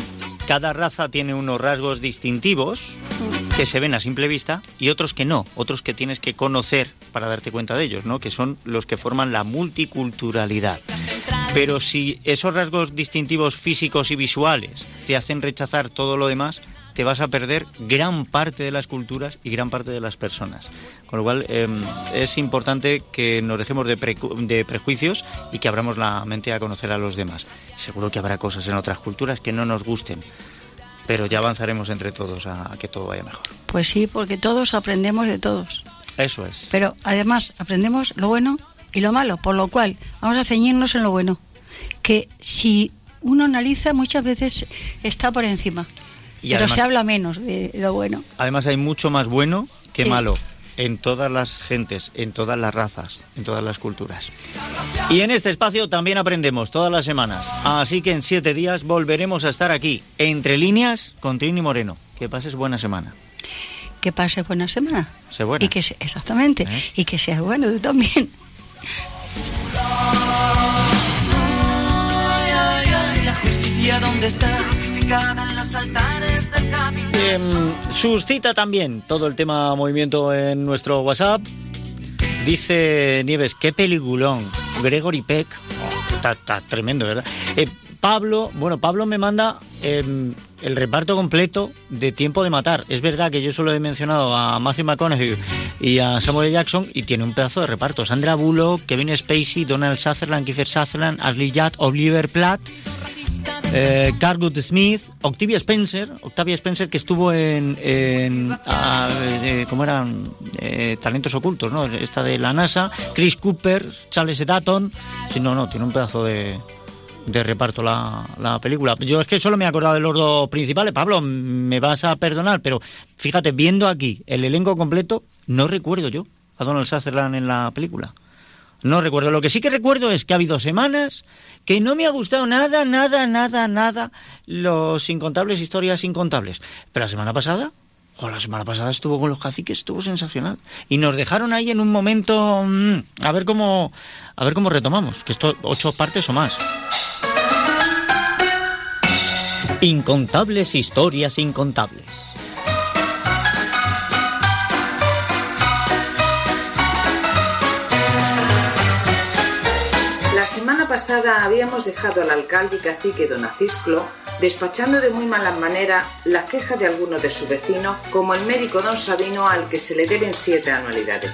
cada raza tiene unos rasgos distintivos que se ven a simple vista y otros que no, otros que tienes que conocer para darte cuenta de ellos, ¿no? Que son los que forman la multiculturalidad. Pero si esos rasgos distintivos físicos y visuales te hacen rechazar todo lo demás, te vas a perder gran parte de las culturas y gran parte de las personas. Con lo cual em, es importante que nos dejemos de, de, prejuicios y que abramos la mente a conocer a los demás. Seguro que habrá cosas en otras culturas que no nos gusten, pero ya avanzaremos entre todos a, a que todo vaya mejor. Pues sí, porque todos aprendemos de todos. Eso es. Pero además aprendemos lo bueno y lo malo, por lo cual vamos a ceñirnos en lo bueno, que si uno analiza muchas veces está por encima. Y pero además- se habla menos de lo bueno. Además hay mucho más bueno que Sí. malo en todas las gentes, en todas las razas, en todas las culturas. Y en este espacio también aprendemos todas las semanas. Así que en siete días volveremos a estar aquí, entre líneas, con Trini Moreno. Que pases buena semana. Que pase buena semana. Sé buena. Y que se- exactamente. ¿Eh? Y que sea bueno tú también. La justicia dónde está crucificada en los altares Em, suscita también todo el tema movimiento en nuestro WhatsApp. Dice Nieves, qué peliculón. Gregory Peck. Oh, está, está tremendo, ¿verdad? Eh, Pablo, bueno, Pablo me manda em, el reparto completo de Tiempo de Matar. Es verdad que yo solo he mencionado a Matthew McConaughey y a Samuel Jackson y tiene un pedazo de reparto. Sandra Bullock, Kevin Spacey, Donald Sutherland, Kiefer Sutherland, Ashley Judd, Oliver Platt, eh, Smith, Octavia Spencer, Octavia Spencer que estuvo en, en eh, ¿cómo eran? Eh, talentos ocultos, ¿no? Esta de la NASA, Chris Cooper, Charles Datton, sí, no, no, tiene un pedazo de, de reparto la, la película. Yo es que solo me he acordado de los dos principales, Pablo, me vas a perdonar, pero fíjate, viendo aquí el elenco completo, no recuerdo yo a Donald Sutherland en la película. No recuerdo. Lo que sí que recuerdo es que ha habido semanas que no me ha gustado nada, nada, nada, nada los incontables historias incontables. Pero la semana pasada, o la semana pasada estuvo con los caciques, estuvo sensacional. Y nos dejaron ahí en un momento mm, a ver cómo a ver cómo retomamos, que esto ocho partes o más. Incontables historias incontables. Pasada habíamos dejado al alcalde y cacique don Acisclo despachando de muy malas maneras las quejas de algunos de sus vecinos, como el médico don Sabino al que se le deben siete anualidades.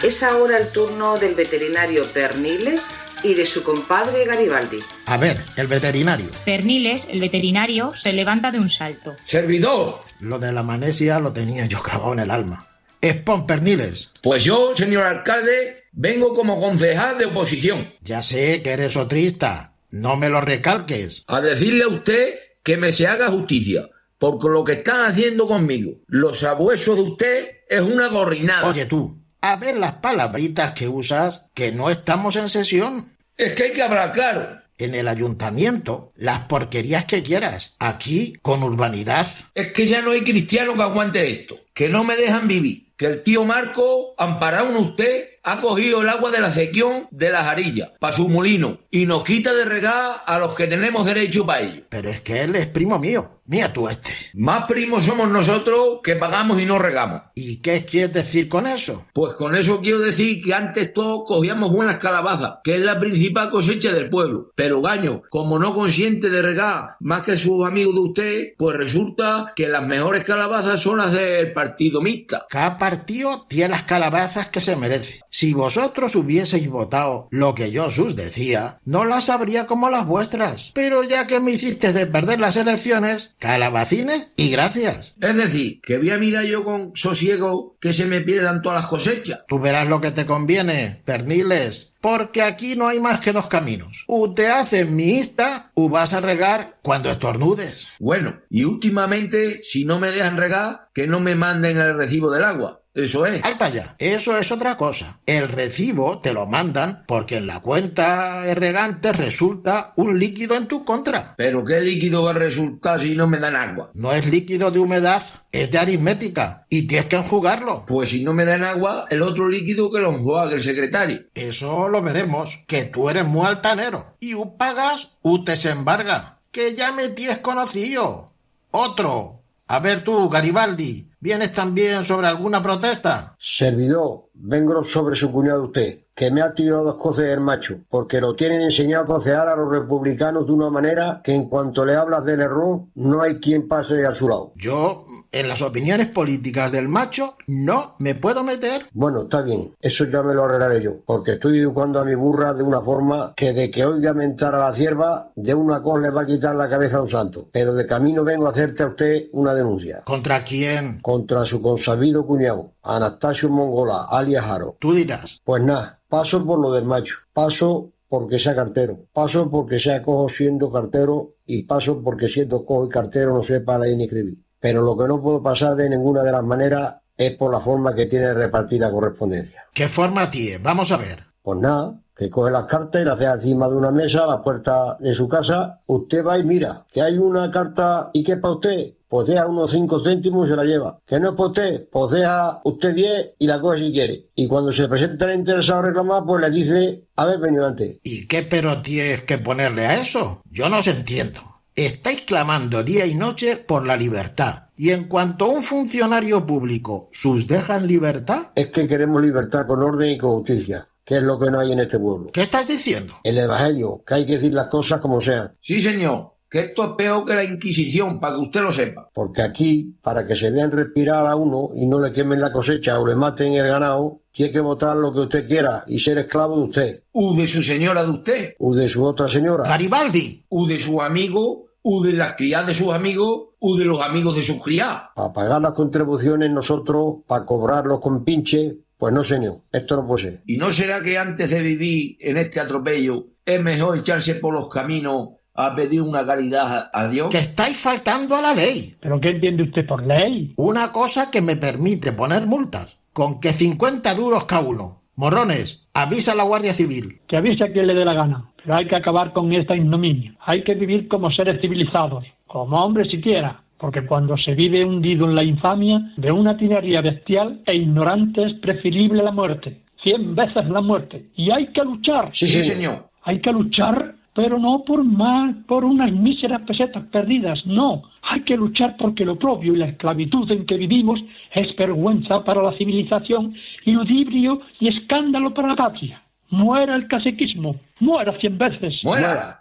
Es ahora el turno del veterinario Pernile y de su compadre Garibaldi. A ver, el veterinario. Perniles, el veterinario, se levanta de un salto. ¡Servidor! Lo de la manesia lo tenía yo clavado en el alma. Espon Perniles. Pues yo, señor alcalde, vengo como concejal de oposición. Ya sé que eres otrista. No me lo recalques. A decirle a usted que me se haga justicia. Porque lo que están haciendo conmigo, los abuesos de usted, es una gorrinada. Oye tú, a ver las palabritas que usas, que no estamos en sesión. Es que hay que hablar claro. En el ayuntamiento, las porquerías que quieras. Aquí, con urbanidad. Es que ya no hay cristiano que aguante esto. Que no me dejan vivir. Que el tío Marco, amparado en usted, ha cogido el agua de la sequión de la jarilla para su molino y nos quita de regar a los que tenemos derecho para ello. Pero es que él es primo mío. Mira tú este. Más primos somos nosotros que pagamos y no regamos. ¿Y qué quieres decir con eso? Pues con eso quiero decir que antes todos cogíamos buenas calabazas, que es la principal cosecha del pueblo. Pero Gaño, como no consiente de regar más que sus amigos de usted, pues resulta que las mejores calabazas son las del partido mixta. Cada partido tiene las calabazas que se merece. Si vosotros hubieseis votado lo que yo sus decía, no las habría como las vuestras. Pero ya que me hiciste de perder las elecciones, calabacines y gracias. Es decir, que voy a mirar yo con sosiego que se me pierdan todas las cosechas. Tú verás lo que te conviene, perniles, porque aquí no hay más que dos caminos. U te haces miista, u vas a regar cuando estornudes. Bueno, y últimamente, si no me dejan regar, que no me manden el recibo del agua. Eso es. Alta ya. Eso es otra cosa. El recibo te lo mandan porque en la cuenta regante resulta un líquido en tu contra. ¿Pero qué líquido va a resultar si no me dan agua? No es líquido de humedad, es de aritmética. Y tienes que enjugarlo. Pues si no me dan agua, el otro líquido que lo enjuague el secretario. Eso lo veremos. Que tú eres muy altanero. Y u pagas, u te se embarga. Que ya me tienes conocido. Otro. A ver tú, Garibaldi. ¿Vienes también sobre alguna protesta? Servidor, vengo sobre su cuñado usted, que me ha tirado dos cosas el macho, porque lo tienen enseñado a aconsejar a los republicanos de una manera que en cuanto le hablas del error, no hay quien pase a su lado. Yo, en las opiniones políticas del macho, no me puedo meter. Bueno, está bien, eso ya me lo arreglaré yo, porque estoy educando a mi burra de una forma que de que oiga mentar a la cierva, de una cosa le va a quitar la cabeza a un santo. Pero de camino vengo a hacerte a usted una denuncia. ¿Contra quién? Contra su consabido cuñado, Anastasio Mongola, alias Jaro. Tú dirás. Pues nada, paso por lo del macho, paso porque sea cartero, paso porque sea cojo siendo cartero y paso porque siendo cojo y cartero no sepa leer ni escribir. Pero lo que no puedo pasar de ninguna de las maneras es por la forma que tiene de repartir la correspondencia. ¿Qué forma tiene? Vamos a ver. Pues nada, que coge las cartas y las deja encima de una mesa a la puerta de su casa. Usted va y mira, que hay una carta y que es para usted. Pues deja unos cinco céntimos y se la lleva. Que no es para usted, pues deja usted 10 y la coge si quiere. Y cuando se presenta el interesado a reclamar, pues le dice, haber venido antes. ¿Y qué pero tienes que ponerle a eso? Yo no os entiendo. Estáis clamando día y noche por la libertad. Y en cuanto a un funcionario público sus deja en libertad, Es que queremos libertad con orden y con justicia, que es lo que no hay en este pueblo. ¿qué estás diciendo? El Evangelio, que hay que decir las cosas como sean. Sí, señor, que esto es peor que la Inquisición, para que usted lo sepa. Porque aquí, para que se den respirar a uno y no le quemen la cosecha o le maten el ganado, tiene que votar lo que usted quiera y ser esclavo de usted. U de su señora de usted, U de su otra señora. Garibaldi. U de su amigo, U de las criadas de sus amigos, U de los amigos de sus criadas. Para pagar las contribuciones nosotros, para cobrarlos con pinche, pues no señor, esto no puede ser. ¿Y no será que antes de vivir en este atropello es mejor echarse por los caminos a pedir una caridad a Dios? Que estáis faltando a la ley. ¿Pero qué entiende usted por ley? Una cosa que me permite poner multas. Con que 50 duros cada uno. Morrones, avisa a la Guardia Civil. Que avise a quien le dé la gana. Pero hay que acabar con esta ignominia. Hay que vivir como seres civilizados, como hombres siquiera. Porque cuando se vive hundido en la infamia de una tiraría bestial e ignorante es preferible la muerte. Cien veces la muerte. Y hay que luchar. Sí, sí, señor. Hay que luchar, pero no por más, por unas míseras pesetas perdidas, no. Hay que luchar porque lo propio y la esclavitud en que vivimos es vergüenza para la civilización y ludibrio y escándalo para la patria. Muera el casequismo, muera cien veces.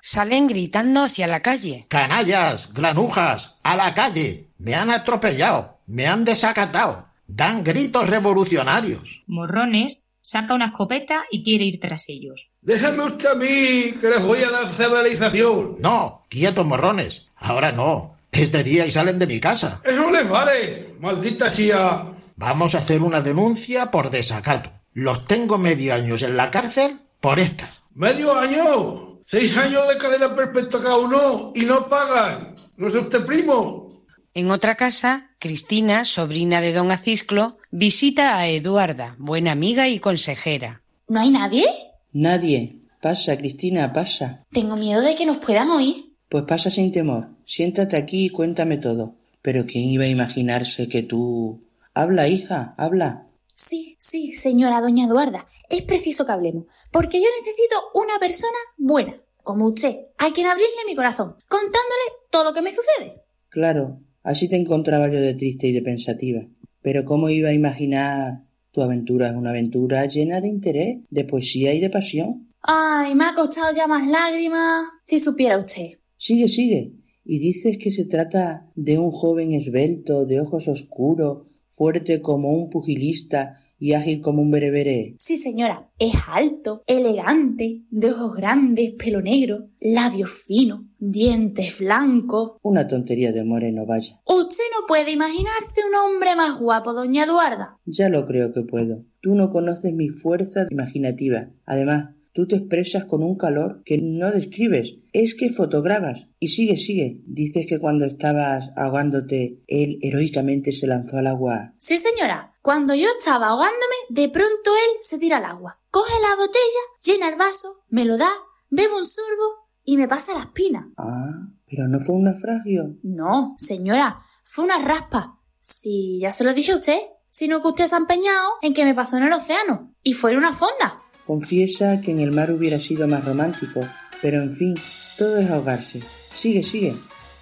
Salen gritando hacia la calle. Canallas, granujas, a la calle. Me han atropellado, me han desacatado. Dan gritos revolucionarios. Morrones saca una escopeta y quiere ir tras ellos. Déjame usted a mí, que les voy a dar civilización. No, quietos morrones. Ahora no. Es de día y salen de mi casa. Eso les vale, maldita sea. Vamos a hacer una denuncia por desacato. Los tengo medio años en la cárcel por estas. ¿Medio año? Seis años de cadena perpetua cada uno y no pagan. ¿No es usted primo? En otra casa, Cristina, sobrina de don Acisclo, visita a Eduarda, buena amiga y consejera. ¿No hay nadie? Nadie. Pasa, Cristina, pasa. Tengo miedo de que nos puedan oír. Pues pasa sin temor. Siéntate aquí y cuéntame todo. Pero ¿quién iba a imaginarse que tú... Habla, hija, habla. Sí, sí, señora doña Eduarda. Es preciso que hablemos, porque yo necesito una persona buena, como usted, a quien abrirle mi corazón, contándole todo lo que me sucede. Claro, así te encontraba yo de triste y de pensativa. Pero ¿cómo iba a imaginar tu aventura es una aventura llena de interés, de poesía y de pasión? Ay, me ha costado ya más lágrimas. Si supiera usted. Sigue, sigue. Y dices que se trata de un joven esbelto, de ojos oscuros, fuerte como un pugilista y ágil como un berebere. Sí, señora. Es alto, elegante, de ojos grandes, pelo negro, labios finos, dientes blancos. Una tontería de moreno, vaya. Usted no puede imaginarse un hombre más guapo, doña Eduarda. Ya lo creo que puedo. Tú no conoces mi fuerza imaginativa. Además, Tú te expresas con un calor que no describes. Es que fotografas. Y sigue, sigue. Dices que cuando estabas ahogándote, él heroicamente se lanzó al agua. Sí, señora. Cuando yo estaba ahogándome, de pronto él se tira al agua. Coge la botella, llena el vaso, me lo da, bebe un sorbo y me pasa la espina. Ah, pero no fue un naufragio. No, señora, fue una raspa. Sí, ya se lo dicho a usted, sino que usted se ha empeñado en que me pasó en el océano y fue en una fonda. Confiesa que en el mar hubiera sido más romántico, pero en fin, todo es ahogarse. Sigue, sigue.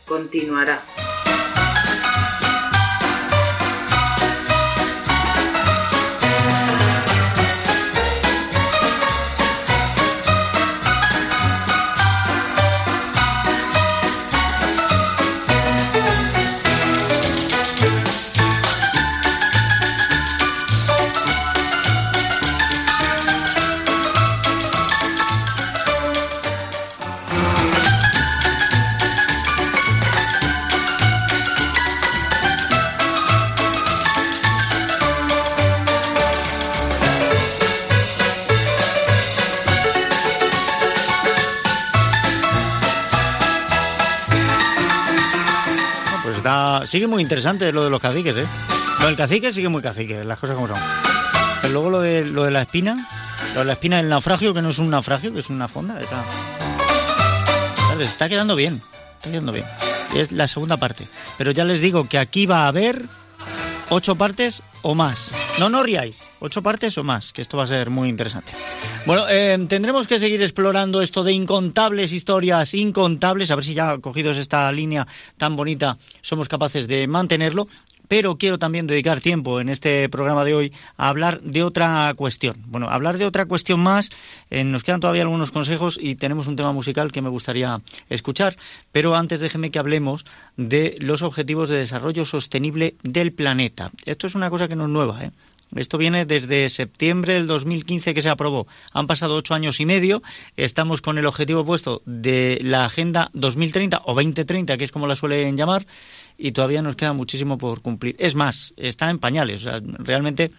Continuará. Sigue muy interesante lo de los caciques, ¿eh? Lo del cacique sigue muy cacique, las cosas como son. Pero luego lo de, lo de la espina, lo de la espina del naufragio, que no es un naufragio, que es una fonda. Está, está quedando bien, está quedando bien. Es la segunda parte. Pero ya les digo que aquí va a haber ocho partes o más. No, no riáis. Ocho partes o más, que esto va a ser muy interesante. Bueno, eh, tendremos que seguir explorando esto de incontables historias, incontables, a ver si ya cogidos esta línea tan bonita somos capaces de mantenerlo. Pero quiero también dedicar tiempo en este programa de hoy a hablar de otra cuestión. Bueno, hablar de otra cuestión más. eh, nos quedan todavía algunos consejos y tenemos un tema musical que me gustaría escuchar. Pero antes déjeme que hablemos de los objetivos de desarrollo sostenible del planeta. Esto es una cosa que no es nueva, ¿eh? Esto viene desde septiembre del 2015 que se aprobó. Han pasado ocho años y medio. Estamos con el objetivo puesto de la Agenda 2030 o 2030, que es como la suelen llamar, y todavía nos queda muchísimo por cumplir. Es más, está en pañales. O sea, realmente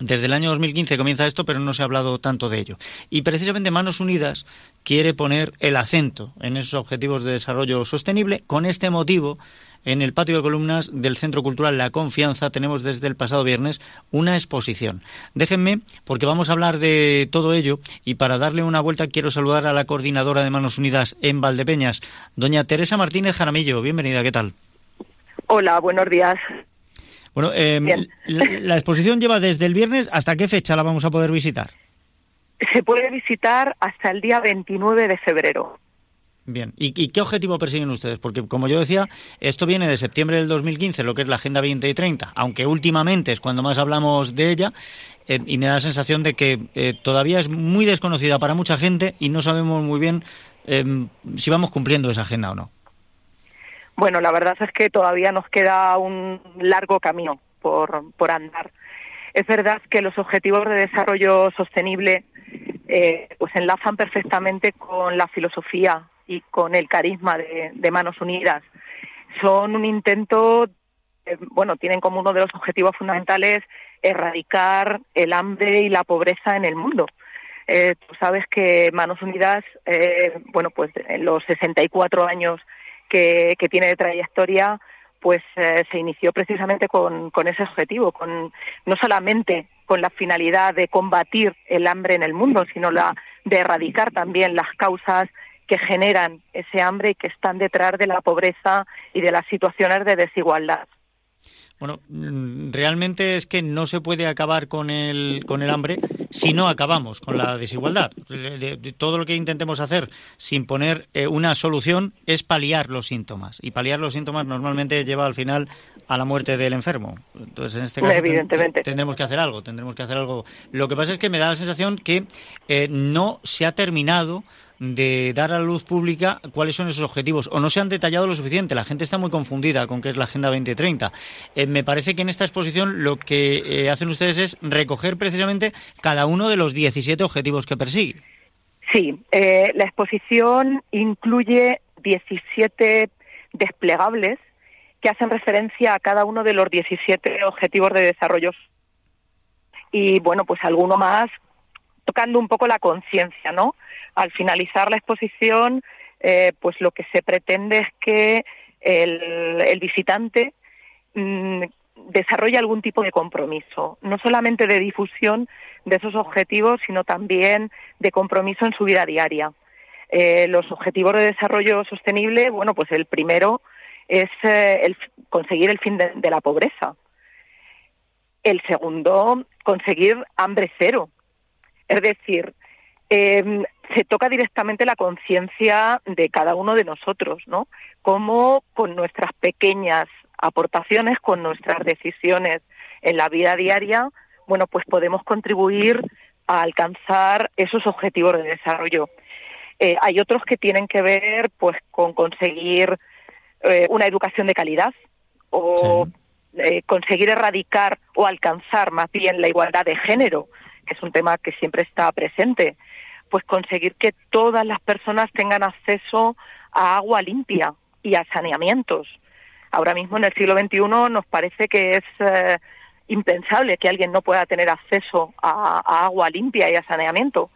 desde el año 2015 comienza esto, pero no se ha hablado tanto de ello. Y precisamente Manos Unidas quiere poner el acento en esos objetivos de desarrollo sostenible. Con este motivo, en el patio de columnas del Centro Cultural La Confianza tenemos desde el pasado viernes una exposición. Déjenme, porque vamos a hablar de todo ello y para darle una vuelta quiero saludar a la coordinadora de Manos Unidas en Valdepeñas, doña Teresa Martínez Jaramillo. Bienvenida, ¿qué tal? Hola, buenos días. Bueno, eh, la, la exposición lleva desde el viernes. ¿Hasta qué fecha la vamos a poder visitar? Se puede visitar hasta el día 29 de febrero. Bien, ¿Y, ¿y qué objetivo persiguen ustedes? Porque, como yo decía, esto viene de septiembre del 2015, lo que es la Agenda 2030, aunque últimamente es cuando más hablamos de ella, eh, y me da la sensación de que eh, todavía es muy desconocida para mucha gente y no sabemos muy bien eh, si vamos cumpliendo esa agenda o no. Bueno, la verdad es que todavía nos queda un largo camino por, por andar. Es verdad que los objetivos de desarrollo sostenible eh, pues enlazan perfectamente con la filosofía y con el carisma de, Manos Unidas. Son un intento, eh, bueno, tienen como uno de los objetivos fundamentales erradicar el hambre y la pobreza en el mundo. Eh, tú sabes que Manos Unidas, eh, bueno, pues en los 64 años que, que tiene de trayectoria, pues se inició precisamente con, con ese objetivo, con no solamente con la finalidad de combatir el hambre en el mundo, sino la de erradicar también las causas que generan ese hambre y que están detrás de la pobreza y de las situaciones de desigualdad. Bueno, realmente es que no se puede acabar con el, con el hambre si no acabamos con la desigualdad. De- de- de Todo lo que intentemos hacer sin poner eh, una solución es paliar los síntomas. Y paliar los síntomas normalmente lleva al final a la muerte del enfermo. Entonces, en este caso, Evidentemente. tendremos que hacer algo, tendremos que hacer algo. Lo que pasa es que me da la sensación que eh, no se ha terminado de dar a la luz pública cuáles son esos objetivos o no se han detallado lo suficiente. La gente está muy confundida con qué es la Agenda 2030. Eh, me parece que en esta exposición lo que eh, hacen ustedes es recoger precisamente cada uno de los 17 objetivos que persigue. Sí, eh, la exposición incluye 17 desplegables que hacen referencia a cada uno de los 17 objetivos de desarrollo. Y bueno, pues alguno más tocando un poco la conciencia, ¿no? Al finalizar la exposición, eh, pues lo que se pretende es que el, visitante mm, desarrolle algún tipo de compromiso, no solamente de difusión de esos objetivos, sino también de compromiso en su vida diaria. Eh, los objetivos de desarrollo sostenible, bueno, pues el primero es eh, conseguir el fin de, la pobreza. El segundo, conseguir hambre cero. Es decir, em, se toca directamente la conciencia de cada uno de nosotros, ¿no? Cómo con nuestras pequeñas aportaciones, con nuestras decisiones en la vida diaria, bueno, pues podemos contribuir a alcanzar esos objetivos de desarrollo. Eh, hay otros que tienen que ver pues con conseguir eh, una educación de calidad o eh, conseguir erradicar o alcanzar más bien la igualdad de género, que es un tema que siempre está presente, pues conseguir que todas las personas tengan acceso a agua limpia y a saneamientos. Ahora mismo en el siglo XXI nos parece que es impensable que alguien no pueda tener acceso a agua limpia y a saneamiento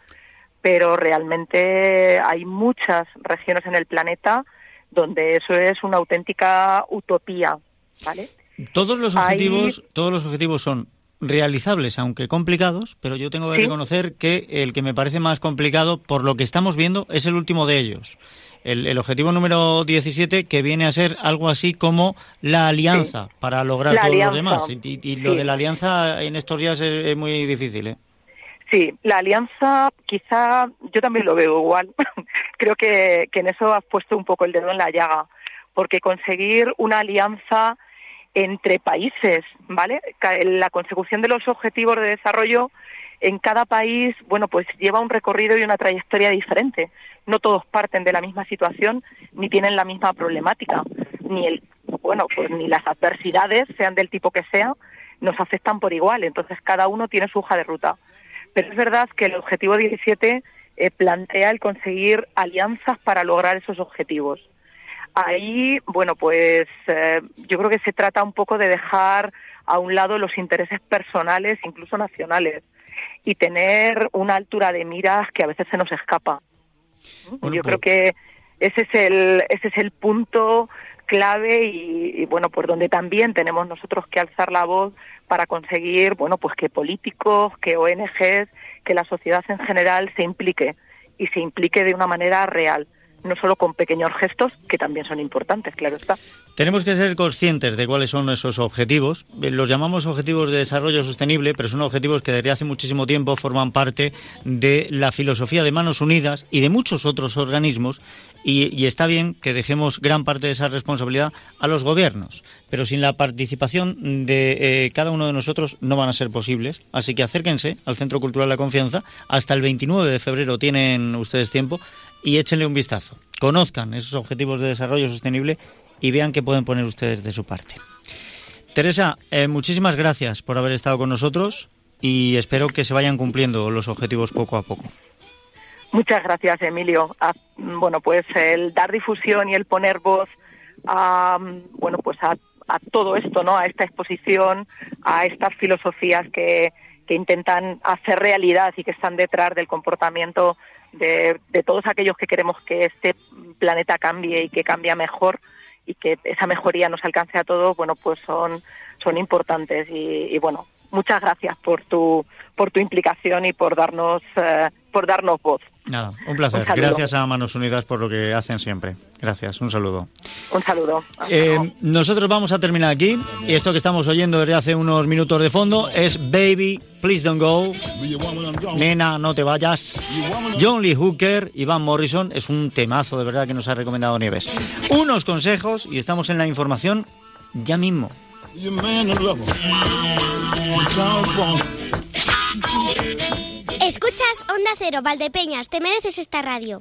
pero realmente hay muchas regiones en el planeta donde eso es una auténtica utopía, ¿vale? Todos los objetivos, todos los objetivos son realizables, aunque complicados, pero yo tengo que reconocer que el que me parece más complicado, por lo que estamos viendo, es el último de ellos. El, objetivo número 17, que viene a ser algo así como la alianza para lograr todos los demás. Y, lo de la alianza en estos días es, es muy difícil, ¿eh? Sí, la alianza quizá yo también lo veo igual. Creo que, en eso has puesto un poco el dedo en la llaga, porque conseguir una alianza entre países, ¿vale? La consecución de los objetivos de desarrollo en cada país, bueno, pues lleva un recorrido y una trayectoria diferente. No todos parten de la misma situación ni tienen la misma problemática, ni el, bueno, pues ni las adversidades, sean del tipo que sea, nos afectan por igual. Entonces cada uno tiene su hoja de ruta. Pero es verdad que el objetivo 17 eh, plantea el conseguir alianzas para lograr esos objetivos. Ahí, bueno, pues eh, yo creo que se trata un poco de dejar a un lado los intereses personales, incluso nacionales, y tener una altura de miras que a veces se nos escapa. yo creo pues que ese es el ese es el punto clave y, y, bueno, por donde también tenemos nosotros que alzar la voz para conseguir, bueno, pues que políticos, que ONGs, que la sociedad en general se implique y se implique de una manera real no solo con pequeños gestos, que también son importantes, claro está. Tenemos que ser conscientes de cuáles son esos objetivos. Eh, los llamamos objetivos de desarrollo sostenible, pero son objetivos que desde hace muchísimo tiempo forman parte de la filosofía de Manos Unidas y de muchos otros organismos. Y, está bien que dejemos gran parte de esa responsabilidad a los gobiernos, pero sin la participación de eh, cada uno de nosotros no van a ser posibles. Así que acérquense al Centro Cultural La Confianza. Hasta el 29 de febrero tienen ustedes tiempo y échenle un vistazo. Conozcan esos objetivos de desarrollo sostenible y vean qué pueden poner ustedes de su parte. Teresa, eh, muchísimas gracias por haber estado con nosotros y espero que se vayan cumpliendo los objetivos poco a poco. Muchas gracias, Emilio. Ah, bueno, pues el dar difusión y el poner voz a, bueno, pues a, a todo esto, ¿no? A esta exposición, a estas filosofías que, que intentan hacer realidad y que están detrás del comportamiento de, todos aquellos que queremos que este planeta cambie y que cambie mejor y que esa mejoría nos alcance a todos, bueno, pues son, son importantes y, bueno, muchas gracias por tu, por tu implicación y por darnos, eh, por darnos voz. Nada, un placer. Gracias a Manos Unidas por lo que hacen siempre. Gracias, un saludo. Un saludo. Eh, nosotros vamos a terminar aquí. Y esto que estamos oyendo desde hace unos minutos de fondo es Baby, Please Don't Go. Nena, no te vayas. John Lee Hooker, Iván Morrison. Es un temazo de verdad que nos ha recomendado Nieves. Unos consejos y estamos en la información ya mismo. Escuchas Onda Cero, Valdepeñas, te mereces esta radio.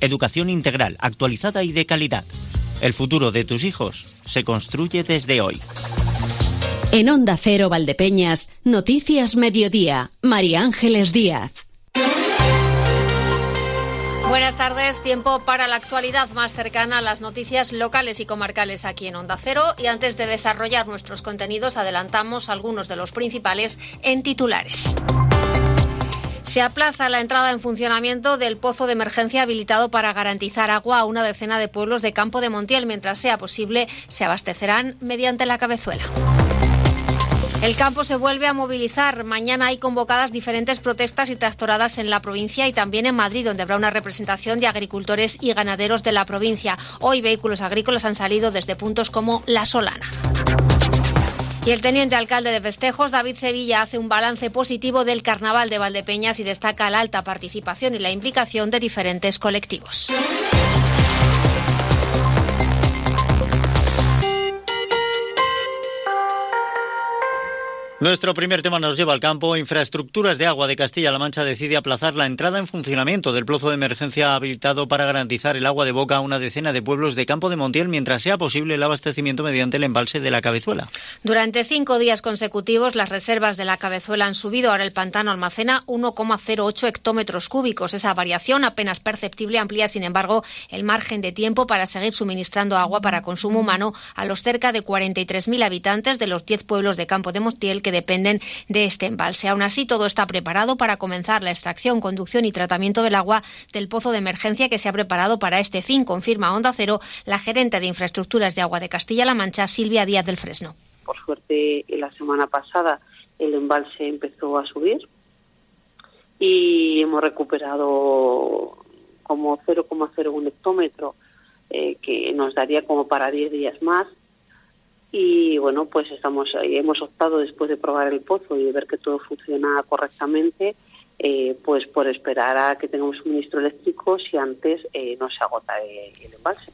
educación integral, actualizada y de calidad. El futuro de tus hijos se construye desde hoy. En Onda Cero Valdepeñas, Noticias Mediodía, María Ángeles Díaz. Buenas tardes, tiempo para la actualidad más cercana a las noticias locales y comarcales aquí en Onda Cero. Y antes de desarrollar nuestros contenidos, adelantamos algunos de los principales en titulares. Se aplaza la entrada en funcionamiento del pozo de emergencia habilitado para garantizar agua a una decena de pueblos de Campo de Montiel. Mientras sea posible, se abastecerán mediante la cabezuela. El campo se vuelve a movilizar. Mañana hay convocadas diferentes protestas y tractoradas en la provincia y también en Madrid, donde habrá una representación de agricultores y ganaderos de la provincia. Hoy vehículos agrícolas han salido desde puntos como La Solana. Y el teniente alcalde de Festejos, David Sevilla, hace un balance positivo del Carnaval de Valdepeñas y destaca la alta participación y la implicación de diferentes colectivos. Nuestro primer tema nos lleva al campo. Infraestructuras de agua de Castilla-La Mancha decide aplazar la entrada en funcionamiento del pozo de emergencia habilitado para garantizar el agua de boca a una decena de pueblos de Campo de Montiel mientras sea posible el abastecimiento mediante el embalse de la Cabezuela. Durante cinco días consecutivos, las reservas de la Cabezuela han subido. Ahora el pantano almacena 1,08 hectómetros cúbicos. Esa variación apenas perceptible amplía, sin embargo, el margen de tiempo para seguir suministrando agua para consumo humano a los cerca de 43.000 habitantes de los 10 pueblos de Campo de Montiel dependen de este embalse. Aún así, todo está preparado para comenzar la extracción, conducción y tratamiento del agua del pozo de emergencia que se ha preparado para este fin, confirma Onda Cero la gerente de infraestructuras de agua de Castilla-La Mancha, Silvia Díaz del Fresno. Por suerte, la semana pasada el embalse empezó a subir y hemos recuperado como 0,01 hectómetro, eh, que nos daría como para 10 días más y bueno pues estamos hemos optado después de probar el pozo y de ver que todo funciona correctamente eh, pues por esperar a que tengamos suministro eléctrico si antes eh, no se agota el embalse.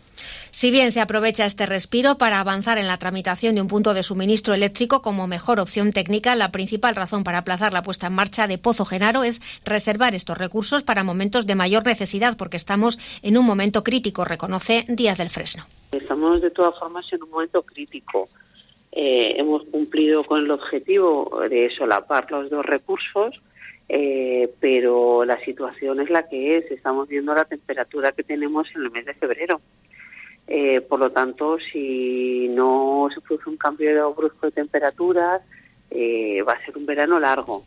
Si bien se aprovecha este respiro para avanzar en la tramitación de un punto de suministro eléctrico como mejor opción técnica, la principal razón para aplazar la puesta en marcha de Pozo Genaro es reservar estos recursos para momentos de mayor necesidad, porque estamos en un momento crítico, reconoce Díaz del Fresno. Estamos de todas formas en un momento crítico. Eh, hemos cumplido con el objetivo de solapar los dos recursos, eh, pero la situación es la que es. Estamos viendo la temperatura que tenemos en el mes de febrero. Eh, por lo tanto, si no se produce un cambio brusco de temperaturas, va a ser un verano largo.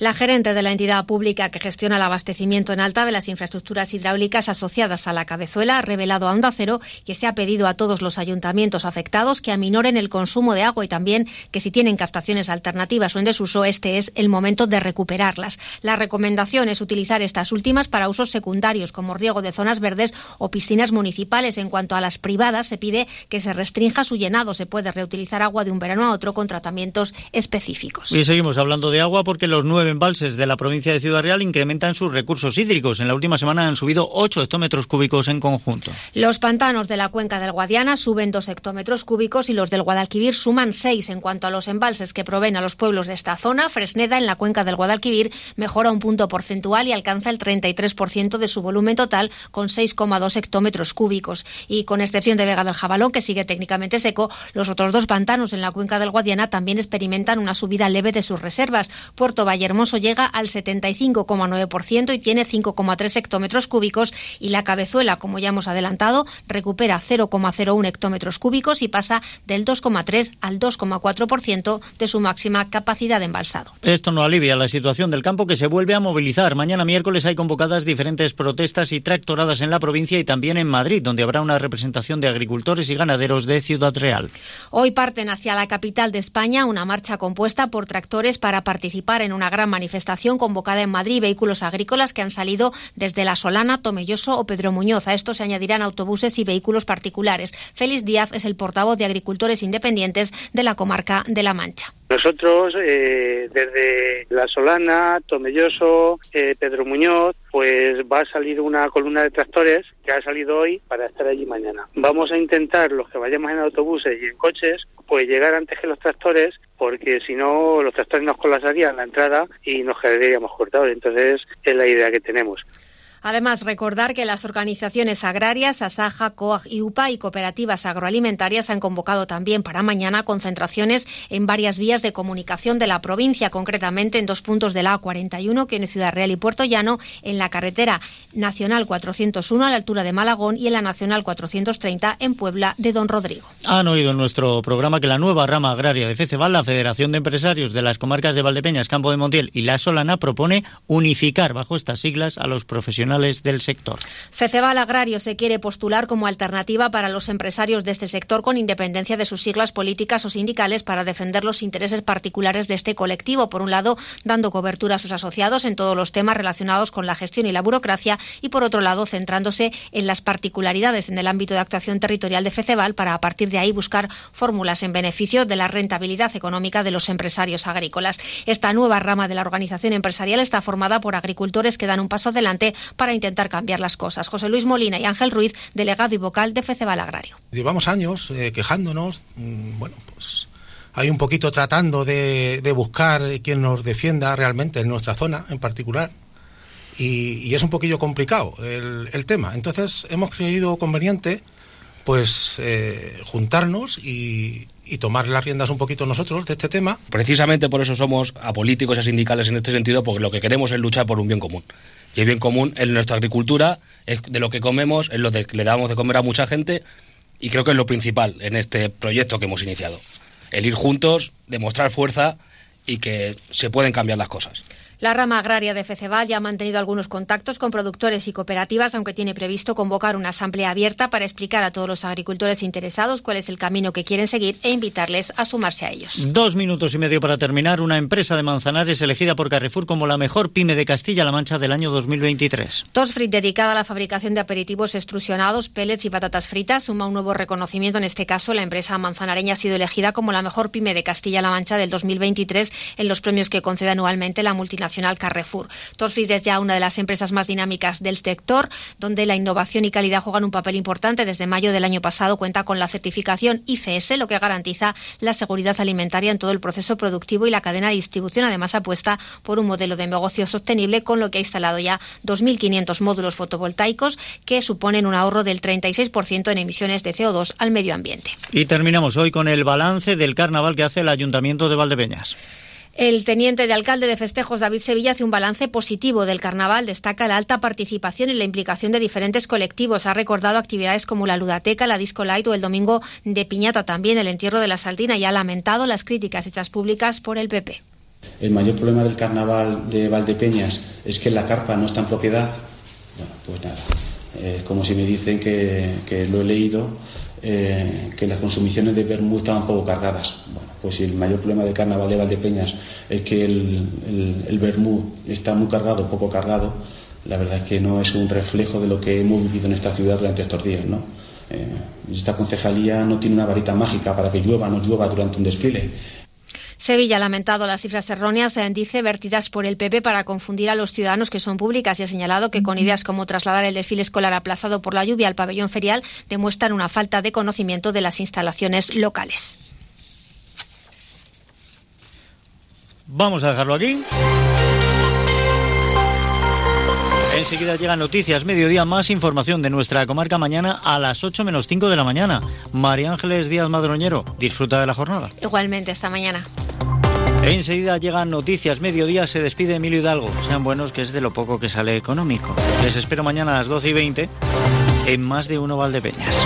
La gerente de la entidad pública que gestiona el abastecimiento en alta de las infraestructuras hidráulicas asociadas a la cabezuela ha revelado a Onda Cero que se ha pedido a todos los ayuntamientos afectados que aminoren el consumo de agua y también que si tienen captaciones alternativas o en desuso, este es el momento de recuperarlas. La recomendación es utilizar estas últimas para usos secundarios como riego de zonas verdes o piscinas municipales. En cuanto a las privadas, se pide que se restrinja su llenado. Se puede reutilizar agua de un verano a otro con tratamientos específicos. Y seguimos hablando de agua porque los nueve embalses de la provincia de Ciudad Real incrementan sus recursos hídricos. En la última semana han subido 8 hectómetros cúbicos en conjunto. Los pantanos de la cuenca del Guadiana suben 2 hectómetros cúbicos y los del Guadalquivir suman 6. En cuanto a los embalses que proveen a los pueblos de esta zona, Fresneda en la cuenca del Guadalquivir mejora un punto porcentual y alcanza el 33% de su volumen total con 6,2 hectómetros cúbicos. Y con excepción de Vega del Jabalón, que sigue técnicamente seco, los otros dos pantanos en la cuenca del Guadiana también experimentan una subida leve de sus reservas. Puerto Llega al 75,9% y tiene 5,3 hectómetros cúbicos y la cabezuela, como ya hemos adelantado, recupera 0,01 hectómetros cúbicos y pasa del 2,3 al 2,4% de su máxima capacidad de embalsado. Esto no alivia la situación del campo que se vuelve a movilizar. Mañana miércoles hay convocadas diferentes protestas y tractoradas en la provincia y también en Madrid, donde habrá una representación de agricultores y ganaderos de Ciudad Real. Hoy parten hacia la capital de España una marcha compuesta por tractores para participar en una gran manifestación convocada en Madrid, vehículos agrícolas que han salido desde La Solana, Tomelloso o Pedro Muñoz. A esto se añadirán autobuses y vehículos particulares. Félix Díaz es el portavoz de agricultores independientes de la comarca de La Mancha. Nosotros, eh, desde La Solana, Tomelloso, eh, Pedro Muñoz, pues va a salir una columna de tractores que ha salido hoy para estar allí mañana. Vamos a intentar, los que vayamos en autobuses y en coches, pues llegar antes que los tractores, porque si no, los tractores nos colapsarían la entrada y nos quedaríamos cortados. Entonces, es la idea que tenemos. Además, recordar que las organizaciones agrarias, Asaja, COAG y UPA y cooperativas agroalimentarias han convocado también para mañana concentraciones en varias vías de comunicación de la provincia, concretamente en dos puntos de la A41, que en Ciudad Real y Puerto Llano, en la carretera Nacional 401 a la altura de Malagón y en la Nacional 430 en Puebla de Don Rodrigo. Han oído en nuestro programa que la nueva rama agraria de FECEVAL, la Federación de Empresarios de las Comarcas de Valdepeñas, Campo de Montiel y La Solana, propone unificar bajo estas siglas a los profesionales del sector. Feceval Agrario se quiere postular como alternativa para los empresarios de este sector con independencia de sus siglas políticas o sindicales para defender los intereses particulares de este colectivo. Por un lado, dando cobertura a sus asociados en todos los temas relacionados con la gestión y la burocracia y por otro lado, centrándose en las particularidades en el ámbito de actuación territorial de Feceval para a partir de ahí buscar fórmulas en beneficio de la rentabilidad económica de los empresarios agrícolas. Esta nueva rama de la organización empresarial está formada por agricultores que dan un paso adelante para intentar cambiar las cosas. José Luis Molina y Ángel Ruiz, delegado y vocal de Feceval Agrario. Llevamos años eh, quejándonos, mm, bueno, pues hay un poquito tratando de, buscar quien nos defienda realmente en nuestra zona en particular. Y, es un poquillo complicado el, tema. Entonces hemos creído conveniente pues eh, juntarnos y, y tomar las riendas un poquito nosotros de este tema. Precisamente por eso somos apolíticos y sindicales en este sentido, porque lo que queremos es luchar por un bien común. Y el bien común en nuestra agricultura es de lo que comemos, es lo que le damos de comer a mucha gente y creo que es lo principal en este proyecto que hemos iniciado. El ir juntos, demostrar fuerza y que se pueden cambiar las cosas. La rama agraria de Feceval ya ha mantenido algunos contactos con productores y cooperativas, aunque tiene previsto convocar una asamblea abierta para explicar a todos los agricultores interesados cuál es el camino que quieren seguir e invitarles a sumarse a ellos. Dos minutos y medio para terminar. Una empresa de Manzanares elegida por Carrefour como la mejor pyme de Castilla-La Mancha del año 2023. Tosfrit, dedicada a la fabricación de aperitivos extrusionados, pellets y patatas fritas, suma un nuevo reconocimiento. En este caso, la empresa manzanareña ha sido elegida como la mejor pyme de Castilla-La Mancha del 2023 en los premios que concede anualmente la multinacional Carrefour. Tosfrid es ya una de las empresas más dinámicas del sector, donde la innovación y calidad juegan un papel importante. Desde mayo del año pasado cuenta con la certificación IFS, lo que garantiza la seguridad alimentaria en todo el proceso productivo y la cadena de distribución. Además, apuesta por un modelo de negocio sostenible, con lo que ha instalado ya 2.500 módulos fotovoltaicos que suponen un ahorro del 36% en emisiones de CO2 al medio ambiente. Y terminamos hoy con el balance del carnaval que hace el Ayuntamiento de Valdepeñas. El teniente de alcalde de festejos, David Sevilla, hace un balance positivo del carnaval. Destaca la alta participación y la implicación de diferentes colectivos. Ha recordado actividades como la ludateca, la disco light o el domingo de piñata también, el entierro de la saldina y ha lamentado las críticas hechas públicas por el PP. el mayor problema del carnaval de Valdepeñas es que la carpa no está en propiedad, bueno, pues nada, es como si me dicen que lo he leído, eh, que las consumiciones de vermú estaban poco cargadas. Bueno, pues si el mayor problema del carnaval de Valdepeñas es que el, el, está muy cargado, poco cargado, la verdad es que no es un reflejo de lo que hemos vivido en esta ciudad durante estos días, ¿no? Eh, esta concejalía no tiene una varita mágica para que llueva o no llueva durante un desfile. Sevilla ha lamentado las cifras erróneas, dice, vertidas por el PP para confundir a los ciudadanos que son públicas y ha señalado que con ideas como trasladar el desfile escolar aplazado por la lluvia al pabellón ferial demuestran una falta de conocimiento de las instalaciones locales. Vamos a dejarlo aquí. Enseguida llegan noticias, mediodía, más información de nuestra comarca mañana a las 8 menos 5 de la mañana. María Ángeles Díaz Madroñero, disfruta de la jornada. Igualmente, esta mañana. Enseguida llegan noticias, mediodía se despide Emilio Hidalgo. Sean buenos que es de lo poco que sale económico. Les espero mañana a las 12 y 20 en más de uno Valdepeñas.